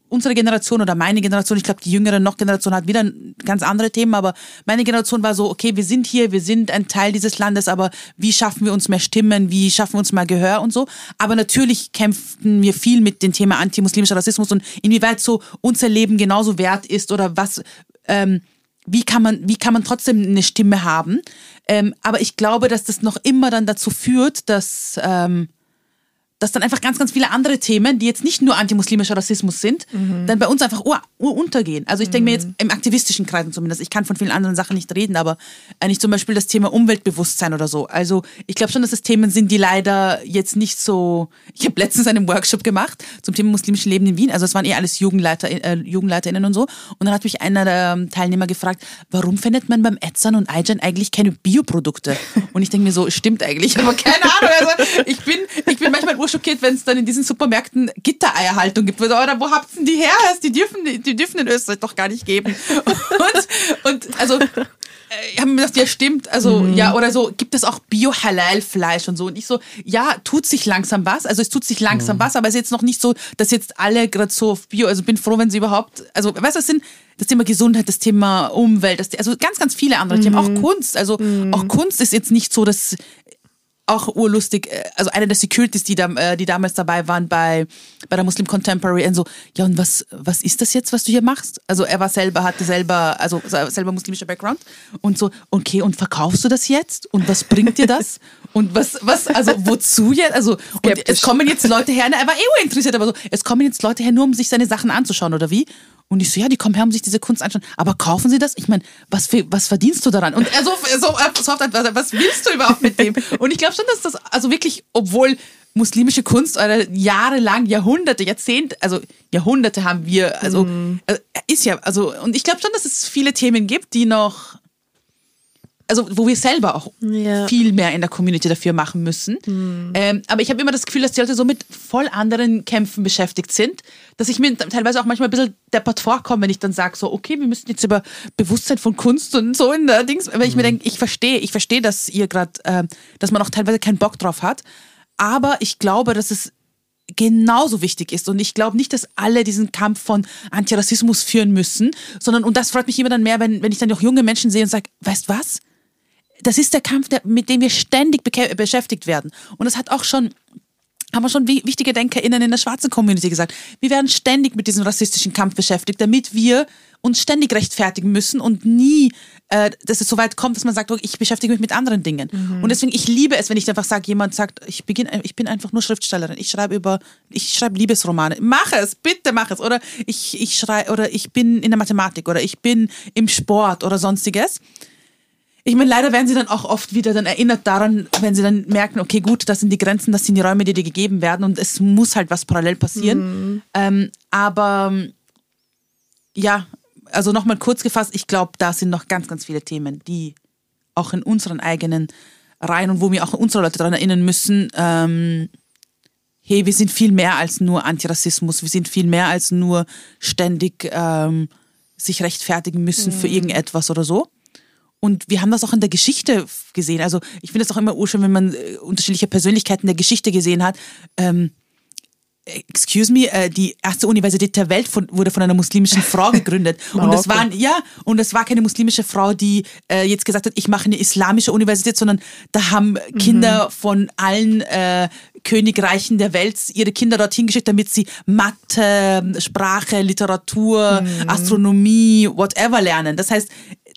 Speaker 2: unsere Generation oder meine Generation, ich glaube, die jüngere noch Generation hat wieder ganz andere Themen, aber meine Generation war so, okay, wir sind hier, wir sind ein Teil dieses Landes, aber wie schaffen wir uns mehr Stimmen, wie schaffen wir uns mehr Gehör und so. Aber natürlich kämpften wir viel mit dem Thema antimuslimischer Rassismus und inwieweit so unser Leben genauso wert ist oder was, ähm, wie kann man, wie kann man trotzdem eine Stimme haben. Ähm, aber ich glaube, dass das noch immer dann dazu führt, dass, ähm, dass dann einfach ganz, ganz viele andere Themen, die jetzt nicht nur antimuslimischer Rassismus sind, mhm. dann bei uns einfach ur, ur untergehen. Also ich denke mir jetzt mhm. im aktivistischen Kreisen zumindest, ich kann von vielen anderen Sachen nicht reden, aber eigentlich zum Beispiel das Thema Umweltbewusstsein oder so. Also ich glaube schon, dass es Themen sind, die leider jetzt nicht so. Ich habe letztens einen Workshop gemacht zum Thema muslimischen Leben in Wien. Also es waren eh alles Jugendleiter, äh, Jugendleiterinnen und so. Und dann hat mich einer der ähm, Teilnehmer gefragt, warum findet man beim Etzern und Aijan eigentlich keine Bioprodukte? [LAUGHS] Und ich denke mir so, stimmt eigentlich, aber keine Ahnung. Also ich bin, ich bin manchmal schockiert, wenn es dann in diesen Supermärkten Gittereierhaltung gibt. Oder wo habt ihr die her? Die dürfen, die dürfen in Österreich doch gar nicht geben. [LAUGHS] Und, und also äh, ich habe mir gedacht, ja stimmt, also mhm. ja, oder so, gibt es auch Bio-Halal-Fleisch und so. Und ich so, ja, tut sich langsam was, also es tut sich langsam mhm. was, aber es ist jetzt noch nicht so, dass jetzt alle gerade so auf Bio, also bin froh, wenn sie überhaupt, also weißt du, das sind das Thema Gesundheit, das Thema Umwelt, das, also ganz, ganz viele andere mhm. Themen, auch Kunst, also mhm. auch Kunst ist jetzt nicht so, dass auch urlustig, äh, also eine der Securities, die, da, äh, die damals dabei waren bei, bei der Muslim Contemporary, und so, ja, und was, was ist das jetzt, was du hier machst? Also er war selber, hatte selber, also selber muslimischer Background und so, okay, und verkaufst du das jetzt? Und was bringt dir das? [LAUGHS] Und was, was, also wozu jetzt? Also, es kommen jetzt Leute her, er war eh interessiert, aber so, es kommen jetzt Leute her, nur um sich seine Sachen anzuschauen, oder wie? Und ich so, ja, die kommen her, um sich diese Kunst anschauen. Aber kaufen sie das? Ich meine, was, was verdienst du daran? Und er so, so, so was willst du überhaupt mit dem? Und ich glaube schon, dass das, also wirklich, obwohl muslimische Kunst oder jahrelang, Jahrhunderte, Jahrzehnte, also Jahrhunderte haben wir, also mm. ist ja, also, und ich glaube schon, dass es viele Themen gibt, die noch also wo wir selber auch ja. viel mehr in der Community dafür machen müssen. Mhm. Ähm, aber ich habe immer das Gefühl, dass die Leute so mit voll anderen Kämpfen beschäftigt sind, dass ich mir teilweise auch manchmal ein bisschen deppert vorkomme, wenn ich dann sage, so, okay, wir müssen jetzt über Bewusstsein von Kunst und so in der Dings, weil ich mhm. mir denke, ich verstehe, ich verstehe, dass ihr gerade, äh, dass man auch teilweise keinen Bock drauf hat. Aber ich glaube, dass es genauso wichtig ist. Und ich glaube nicht, dass alle diesen Kampf von Antirassismus führen müssen, sondern, und das freut mich immer dann mehr, wenn, wenn ich dann auch junge Menschen sehe und sage, weißt was? Das ist der Kampf, der, mit dem wir ständig beschäftigt werden. Und das hat auch schon haben wir schon wichtige DenkerInnen in der schwarzen Community gesagt. Wir werden ständig mit diesem rassistischen Kampf beschäftigt, damit wir uns ständig rechtfertigen müssen und nie, äh, dass es so weit kommt, dass man sagt, oh, ich beschäftige mich mit anderen Dingen. Mhm. Und deswegen, ich liebe es, wenn ich einfach sage, jemand sagt, ich, beginn, ich bin einfach nur Schriftstellerin, ich schreibe über, ich schreibe Liebesromane. Mach es, bitte mach es. Oder ich, ich schreibe, oder ich bin in der Mathematik oder ich bin im Sport oder sonstiges ich meine, leider werden sie dann auch oft wieder dann erinnert daran, wenn sie dann merken, okay, gut, das sind die Grenzen, das sind die Räume, die dir gegeben werden und es muss halt was parallel passieren. Mhm. Ähm, aber ja, also nochmal kurz gefasst, ich glaube, da sind noch ganz, ganz viele Themen, die auch in unseren eigenen Reihen und wo wir auch unsere Leute daran erinnern müssen, ähm, hey, wir sind viel mehr als nur Antirassismus, wir sind viel mehr als nur ständig ähm, sich rechtfertigen müssen mhm. für irgendetwas oder so. Und wir haben das auch in der Geschichte gesehen. Also ich finde es auch immer urschön, wenn man äh, unterschiedliche Persönlichkeiten der Geschichte gesehen hat. Ähm, excuse me, äh, die erste Universität der Welt von, wurde von einer muslimischen Frau [LAUGHS] gegründet. und das war ja, und das war keine muslimische Frau, die äh, jetzt gesagt hat, ich mache eine islamische Universität, sondern da haben mhm. Kinder von allen äh, Königreichen der Welt ihre Kinder dorthin geschickt, damit sie Mathe, Sprache, Literatur, mhm. Astronomie, whatever lernen. Das heißt,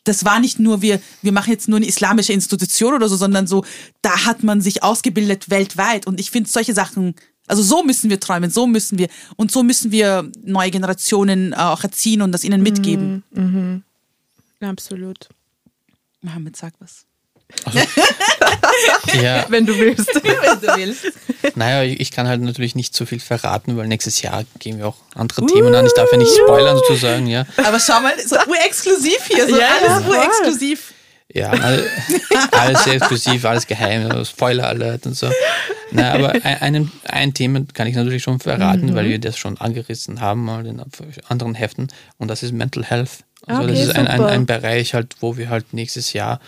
Speaker 2: das war nicht nur, wir, wir machen jetzt nur eine islamische Institution oder so, sondern so, da hat man sich ausgebildet weltweit. Und ich finde solche Sachen, also so müssen wir träumen, so müssen wir, und so müssen wir neue Generationen auch erziehen und das ihnen mitgeben.
Speaker 1: Mhm, mh. Absolut.
Speaker 2: Mohammed, sag was.
Speaker 3: Also, [LAUGHS] Ja.
Speaker 1: wenn du willst. [LAUGHS]
Speaker 2: wenn du willst.
Speaker 3: Naja, ich kann halt natürlich nicht so viel verraten, weil nächstes Jahr gehen wir auch andere Themen an. Ich darf ja nicht spoilern sozusagen, ja.
Speaker 2: Aber schau mal, so [LAUGHS] urexklusiv hier, so
Speaker 1: Ja,
Speaker 2: alles urexklusiv.
Speaker 3: Ja, all- alles sehr exklusiv, alles geheim, Spoiler Alert und so. Na, aber ein, einen, ein Thema kann ich natürlich schon verraten, weil wir das schon angerissen haben, mal in anderen Heften, und das ist Mental Health. Also das
Speaker 1: Okay,
Speaker 3: ist ein, ein, ein Bereich halt, wo wir halt nächstes Jahr,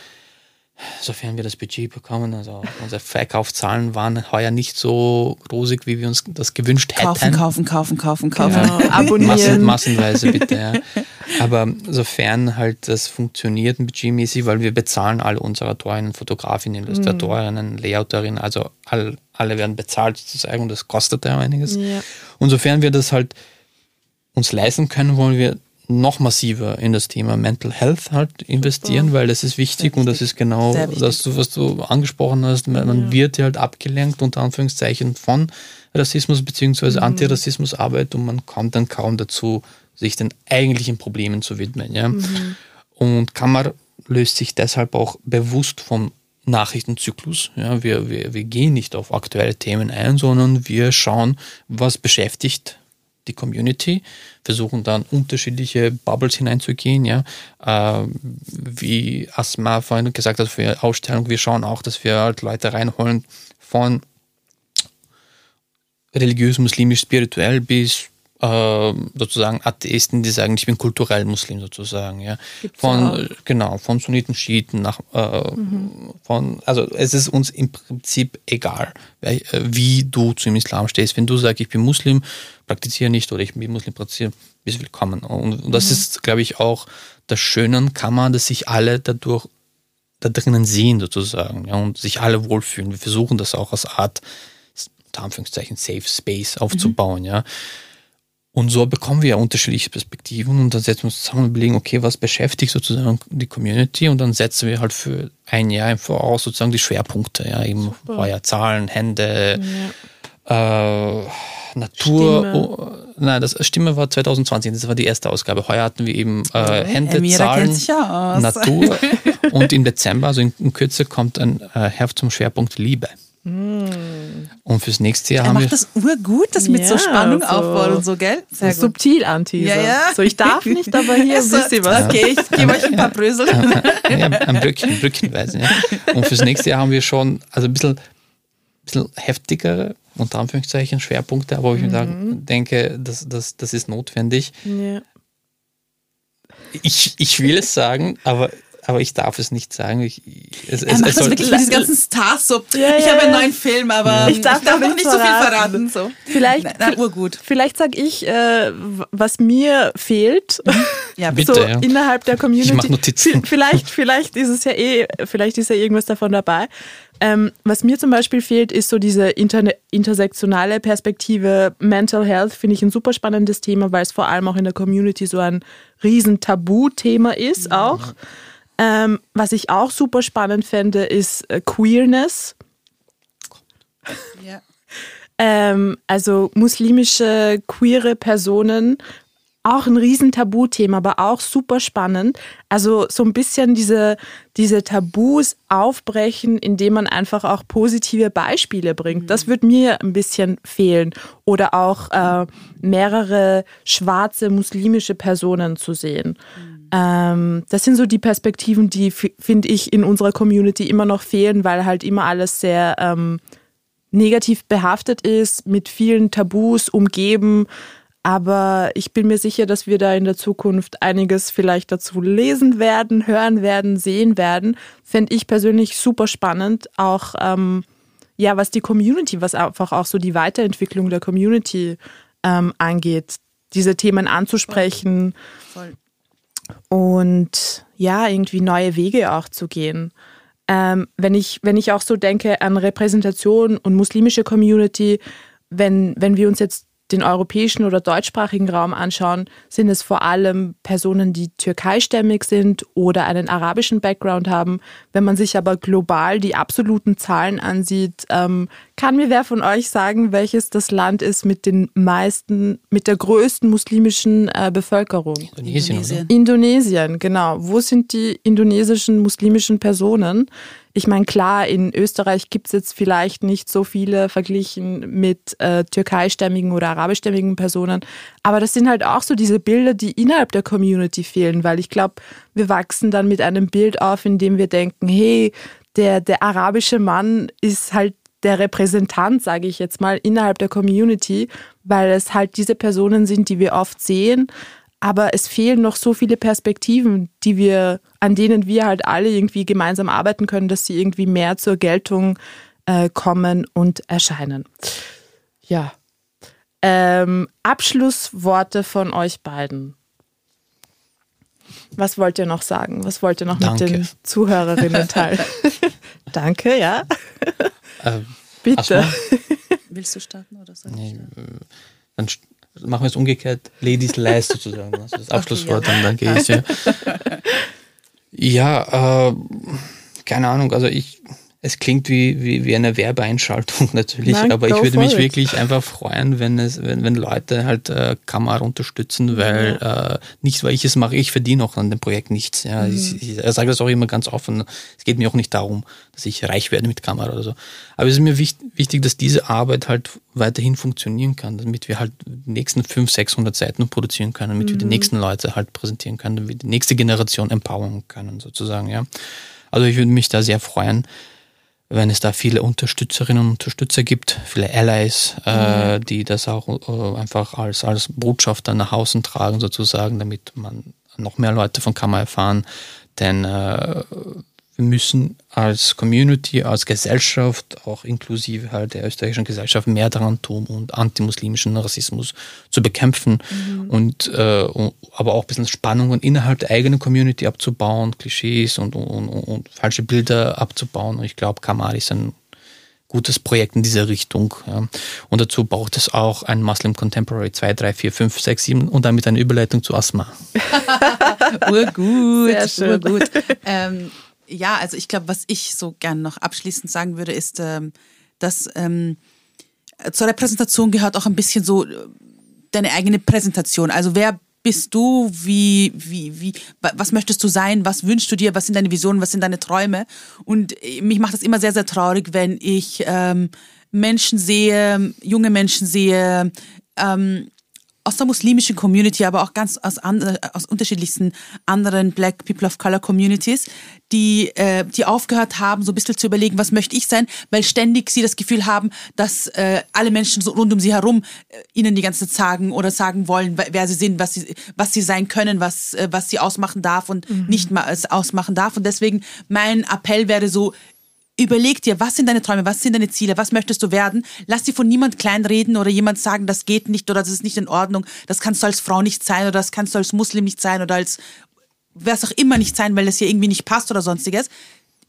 Speaker 3: sofern wir das Budget bekommen, also unsere Verkaufszahlen waren heuer nicht so rosig, wie wir uns das gewünscht hätten.
Speaker 2: Kaufen, kaufen, kaufen, kaufen, [LAUGHS] kaufen.
Speaker 1: Genau. Abonnieren.
Speaker 3: Massen, massenweise bitte, ja. Aber sofern halt das funktioniert budgetmäßig, weil wir bezahlen alle unsere Autorinnen, Fotografinnen, Illustratorinnen, Layouterinnen, also all, alle werden bezahlt sozusagen und das kostet ja einiges.
Speaker 1: Ja.
Speaker 3: Und sofern wir das halt uns leisten können, wollen wir noch massiver in das Thema Mental Health halt investieren, weil das ist wichtig und das ist genau
Speaker 2: wichtig.
Speaker 3: das, was du angesprochen hast. Man, man wird ja halt abgelenkt unter Anführungszeichen von Rassismus bzw. Antirassismusarbeit und man kommt dann kaum dazu, sich den eigentlichen Problemen zu widmen. Ja? Und Kammer löst sich deshalb auch bewusst vom Nachrichtenzyklus. Ja, wir, wir, wir gehen nicht auf aktuelle Themen ein, sondern wir schauen, was beschäftigt die Community, versuchen dann unterschiedliche Bubbles hineinzugehen, ja. Äh, wie Asma vorhin gesagt hat, für Ausstellung, wir schauen auch, dass wir halt Leute reinholen von religiös, muslimisch, spirituell bis äh, sozusagen Atheisten, die sagen, ich bin kulturell Muslim sozusagen, ja.
Speaker 1: Gibt's
Speaker 3: von
Speaker 1: auch.
Speaker 3: genau, von Sunniten, Schiiten nach äh, von also es ist uns im Prinzip egal, äh, wie du zum Islam stehst. Wenn du sagst, ich bin Muslim, praktiziere nicht oder ich bin Muslim, praktiziere, bist willkommen. Und, und das ist, glaube ich, auch das Schöne an Kammer, dass sich alle dadurch da drinnen sehen sozusagen ja, und sich alle wohlfühlen. Wir versuchen das auch als Art, Anführungszeichen, Safe Space aufzubauen, ja. Und so bekommen wir ja unterschiedliche Perspektiven und dann setzen wir uns zusammen und überlegen, okay, was beschäftigt sozusagen die Community und dann setzen wir halt für ein Jahr im Voraus sozusagen die Schwerpunkte, ja, eben heuer Zahlen, Hände, äh, Natur.
Speaker 1: Stimme.
Speaker 3: Oh, nein, das Stimme war 2020, das war die erste Ausgabe. Heuer hatten wir eben äh, Hände,
Speaker 2: Emira
Speaker 3: Zahlen,
Speaker 2: ja.
Speaker 3: Natur [LAUGHS] und im Dezember, also in, in Kürze, kommt ein äh, Heft zum Schwerpunkt Liebe. Und fürs nächste Jahr
Speaker 2: Er
Speaker 3: haben wir
Speaker 2: macht das urgut, das mit so
Speaker 1: Ja,
Speaker 2: Spannung
Speaker 1: so-
Speaker 2: aufbauen und so, gell?
Speaker 1: So subtil anteaser.
Speaker 2: Ja, ja.
Speaker 1: So, ich darf nicht, aber hier [LAUGHS]
Speaker 2: so,
Speaker 1: wisst ihr was.
Speaker 2: Okay, ich gebe euch ein paar Brösel.
Speaker 3: ja, ein Brückchen, Brückchenweise. Ja. Und fürs nächste Jahr haben wir schon also ein bisschen, bisschen heftigere, unter Anführungszeichen, Schwerpunkte, aber wo ich mir sagen, denke, das, das, das ist notwendig.
Speaker 1: Ja.
Speaker 3: Ich, ich will es sagen, aber, aber ich darf es nicht sagen. Ich, es,
Speaker 2: Er macht das
Speaker 3: soll-
Speaker 2: wirklich für diese ganzen Stars so.
Speaker 1: Ja,
Speaker 2: ich
Speaker 1: ja,
Speaker 2: habe einen neuen Film, aber
Speaker 1: Ich darf
Speaker 2: noch
Speaker 1: noch
Speaker 2: nicht so viel
Speaker 1: verraten.
Speaker 2: verraten. So.
Speaker 1: Vielleicht,
Speaker 2: Na, na, urgut.
Speaker 1: vielleicht sage ich, äh, was mir fehlt.
Speaker 2: Ja,
Speaker 3: Bitte,
Speaker 1: so
Speaker 3: ja.
Speaker 1: innerhalb der Community.
Speaker 3: Ich mach Notizen.
Speaker 1: Vielleicht, vielleicht ist es ja eh, vielleicht ist ja irgendwas davon dabei. Ähm, was mir zum Beispiel fehlt, ist so diese interne, intersektionale Perspektive. Mental Health finde ich ein super spannendes Thema, weil es vor allem auch in der Community so ein riesen Tabuthema ist auch. Ähm, was ich auch super spannend fände, ist äh, Queerness.
Speaker 2: Ja.
Speaker 1: Ähm, also muslimische, queere Personen, auch ein riesen Tabuthema, aber auch super spannend. Also so ein bisschen diese, diese Tabus aufbrechen, indem man einfach auch positive Beispiele bringt. Das wird mir ein bisschen fehlen. Oder auch äh, mehrere schwarze muslimische Personen zu sehen. Ähm, das sind so die Perspektiven, die, finde ich, in unserer Community immer noch fehlen, weil halt immer alles sehr... Ähm, negativ behaftet ist, mit vielen Tabus umgeben. Aber ich bin mir sicher, dass wir da in der Zukunft einiges vielleicht dazu lesen werden, hören werden, sehen werden. Fände ich persönlich super spannend, auch ähm, ja, was die Community, was einfach auch so die Weiterentwicklung der Community ähm, angeht, diese Themen anzusprechen
Speaker 2: Voll.
Speaker 1: und ja, irgendwie neue Wege auch zu gehen. Ähm, wenn, ich, wenn ich auch so denke an Repräsentation und muslimische Community, wenn, wenn wir uns jetzt den europäischen oder deutschsprachigen Raum anschauen, sind es vor allem Personen, die türkeistämmig sind oder einen arabischen Background haben. Wenn man sich aber global die absoluten Zahlen ansieht, ähm, kann mir wer von euch sagen, welches das Land ist mit den meisten, mit der größten muslimischen äh, Bevölkerung?
Speaker 3: Indonesien, oder?
Speaker 1: Indonesien, genau. Wo sind die indonesischen muslimischen Personen? Ich meine, klar, in Österreich gibt es jetzt vielleicht nicht so viele verglichen mit äh, türkeistämmigen oder arabischstämmigen Personen, aber das sind halt auch so diese Bilder, die innerhalb der Community fehlen, weil ich glaube, wir wachsen dann mit einem Bild auf, in dem wir denken, hey, der, der arabische Mann ist halt der Repräsentant, sage ich jetzt mal, innerhalb der Community, weil es halt diese Personen sind, die wir oft sehen, aber es fehlen noch so viele Perspektiven, die wir, an denen wir halt alle irgendwie gemeinsam arbeiten können, dass sie irgendwie mehr zur Geltung äh, kommen und erscheinen. Ja. Ähm, Abschlussworte von euch beiden. Was wollt ihr noch sagen? Was wollt ihr noch
Speaker 3: Danke.
Speaker 1: mit den Zuhörerinnen teilen? [LAUGHS] Danke, ja. Ähm, Bitte.
Speaker 2: Willst du starten oder
Speaker 3: soll nee, äh, Dann machen wir es umgekehrt. Ladies last sozusagen. Also das Abschlusswort, okay, ja. dann gehe ich ja. [LAUGHS] Ja, äh, keine Ahnung. Also ich es klingt wie, wie, wie eine Werbeeinschaltung [LAUGHS] natürlich, Nein, aber ich würde mich it. wirklich einfach freuen, wenn es, wenn, wenn Leute halt äh, Kamera unterstützen, weil äh, nicht, weil ich es mache, ich verdiene auch an dem Projekt nichts. Ja. Mhm. Ich, ich, ich sage das auch immer ganz offen. Es geht mir auch nicht darum, dass ich reich werde mit Kamera oder so. Aber es ist mir wichtig, wichtig dass diese Arbeit halt weiterhin funktionieren kann, damit wir halt die nächsten 500, 600 Seiten produzieren können, damit mhm. wir die mhm. nächsten Leute halt präsentieren können, damit wir die nächste Generation empowern können, sozusagen. Ja. Also ich würde mich da sehr freuen wenn es da viele Unterstützerinnen und Unterstützer gibt, viele Allies, äh, mhm. die das auch äh, einfach als, als Botschafter nach außen tragen, sozusagen, damit man noch mehr Leute von Kammer erfahren. Denn äh, wir müssen als Community, als Gesellschaft, auch inklusive halt der österreichischen Gesellschaft, mehr daran tun, und antimuslimischen Rassismus zu bekämpfen mhm. und äh, aber auch ein bisschen Spannungen innerhalb der eigenen Community abzubauen, Klischees und, und, und, und falsche Bilder abzubauen. Und ich glaube, Kamal ist ein gutes Projekt in dieser Richtung. Ja. Und dazu braucht es auch ein Muslim Contemporary 2, 3, 4, 5, 6, 7 und damit eine Überleitung zu Asma. [LAUGHS]
Speaker 2: urgut, Sehr schön. urgut. Ähm, ja, also ich glaube, was ich so gern noch abschließend sagen würde, ist, ähm, dass ähm, zur Repräsentation gehört auch ein bisschen so äh, deine eigene Präsentation. Also wer bist du? Wie, wie, wie, was möchtest du sein? Was wünschst du dir? Was sind deine Visionen? Was sind deine Träume? Und äh, mich macht das immer sehr, sehr traurig, wenn ich ähm, Menschen sehe, junge Menschen sehe, ähm, aus der muslimischen Community, aber auch ganz aus, andre, aus unterschiedlichsten anderen Black People of Color Communities, die, äh, die aufgehört haben, so ein bisschen zu überlegen, was möchte ich sein, weil ständig sie das Gefühl haben, dass äh, alle Menschen so rund um sie herum äh, ihnen die ganze Zeit sagen oder sagen wollen, wer sie sind, was sie, was sie sein können, was, äh, was sie ausmachen darf und mhm. nicht mal ausmachen darf. Und deswegen mein Appell wäre so, Überleg dir, was sind deine Träume, was sind deine Ziele, was möchtest du werden? Lass dir von niemand kleinreden oder jemand sagen, das geht nicht oder das ist nicht in Ordnung. Das kannst du als Frau nicht sein oder das kannst du als Muslim nicht sein oder als was auch immer nicht sein, weil es hier irgendwie nicht passt oder sonstiges.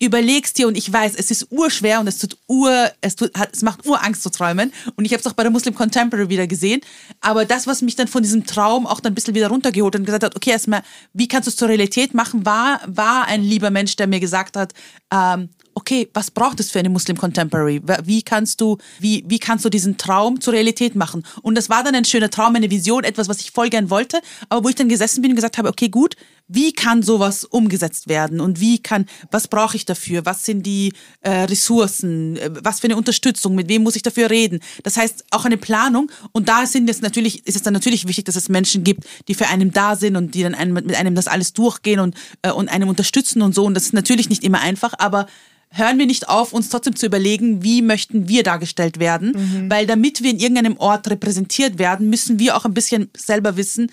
Speaker 2: Überlegst dir und ich weiß, es ist urschwer und es tut ur, es, tut, es macht urangst zu träumen und ich habe es auch bei der Muslim Contemporary wieder gesehen. Aber das, was mich dann von diesem Traum auch dann ein bisschen wieder runtergeholt und gesagt hat, okay, erstmal, wie kannst du es zur Realität machen, war, war ein lieber Mensch, der mir gesagt hat, ähm, okay, was braucht es für eine Muslim Contemporary? Wie kannst du, wie, wie kannst du diesen Traum zur Realität machen? Und das war dann ein schöner Traum, eine Vision, etwas, was ich voll gern wollte, aber wo ich dann gesessen bin und gesagt habe, okay, gut, wie kann sowas umgesetzt werden und wie kann, was brauche ich dafür? Was sind die äh, Ressourcen? Äh, was für eine Unterstützung? Mit wem muss ich dafür reden? Das heißt, auch eine Planung. Und da sind es natürlich, ist es dann natürlich wichtig, dass es Menschen gibt, die für einen da sind und die dann einem, mit einem das alles durchgehen und, äh, und einem unterstützen und so. Und das ist natürlich nicht immer einfach, aber hören wir nicht auf, uns trotzdem zu überlegen, wie möchten wir dargestellt werden. Mhm. Weil damit wir in irgendeinem Ort repräsentiert werden, müssen wir auch ein bisschen selber wissen,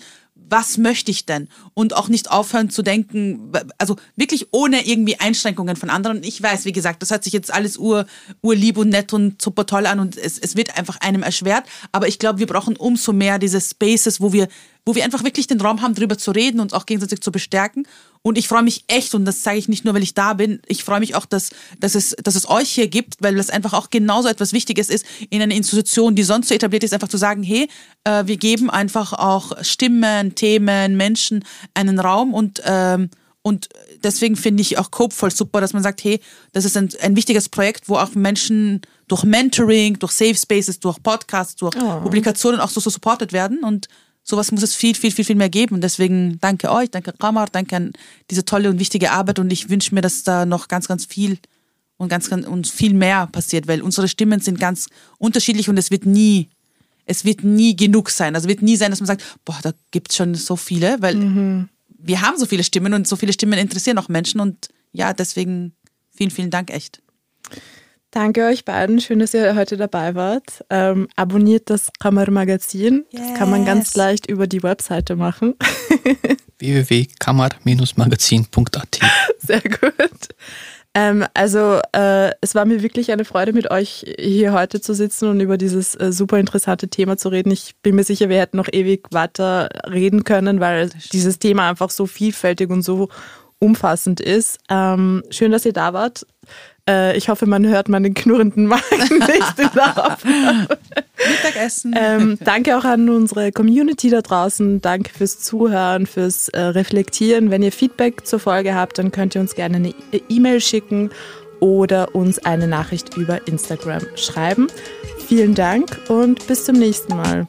Speaker 2: was möchte ich denn? Und auch nicht aufhören zu denken, also wirklich ohne irgendwie Einschränkungen von anderen. Ich weiß, wie gesagt, das hört sich jetzt alles ur, urlieb und nett und super toll an und es, es wird einfach einem erschwert. Aber ich glaube, wir brauchen umso mehr diese Spaces, wo wir, wo wir einfach wirklich den Raum haben, darüber zu reden und auch gegenseitig zu bestärken. Und ich freue mich echt, und das sage ich nicht nur, weil ich da bin, ich freue mich auch, dass, dass, es, dass es euch hier gibt, weil das einfach auch genauso etwas Wichtiges ist, in einer Institution, die sonst so etabliert ist, einfach zu sagen, hey, äh, wir geben einfach auch Stimmen, Themen, Menschen einen Raum und ähm, und deswegen finde ich auch Cope voll super, dass man sagt, hey, das ist ein, ein wichtiges Projekt, wo auch Menschen durch Mentoring, durch Safe Spaces, durch Podcasts, durch oh. Publikationen auch so, so supported werden. Und sowas muss es viel, viel, viel, viel mehr geben. Und deswegen danke euch, danke Kamar, danke an diese tolle und wichtige Arbeit. Und ich wünsche mir, dass da noch ganz, ganz viel und ganz, ganz und viel mehr passiert, weil unsere Stimmen sind ganz unterschiedlich und es wird nie, es wird nie genug sein. Also wird nie sein, dass man sagt, boah, da gibt es schon so viele, weil mhm. wir haben so viele Stimmen und so viele Stimmen interessieren auch Menschen und ja, deswegen vielen, vielen Dank echt.
Speaker 1: Danke euch beiden. Schön, dass ihr heute dabei wart. Ähm, abonniert das Kammer Magazin. Yes. Das kann man ganz leicht über die Webseite machen. [LAUGHS]
Speaker 3: www.kammer-magazin.at
Speaker 1: Sehr gut. Ähm, also äh, es war mir wirklich eine Freude, mit euch hier heute zu sitzen und über dieses äh, super interessante Thema zu reden. Ich bin mir sicher, wir hätten noch ewig weiter reden können, weil dieses Thema einfach so vielfältig und so umfassend ist. Ähm, schön, dass ihr da wart. Äh, ich hoffe, man hört meinen knurrenden Magen [LAUGHS] nicht der
Speaker 2: Mittagessen.
Speaker 1: Ähm, danke auch an unsere Community da draußen. Danke fürs Zuhören, fürs äh, Reflektieren. Wenn ihr Feedback zur Folge habt, dann könnt ihr uns gerne eine E-Mail schicken oder uns eine Nachricht über Instagram schreiben. Vielen Dank und bis zum nächsten Mal.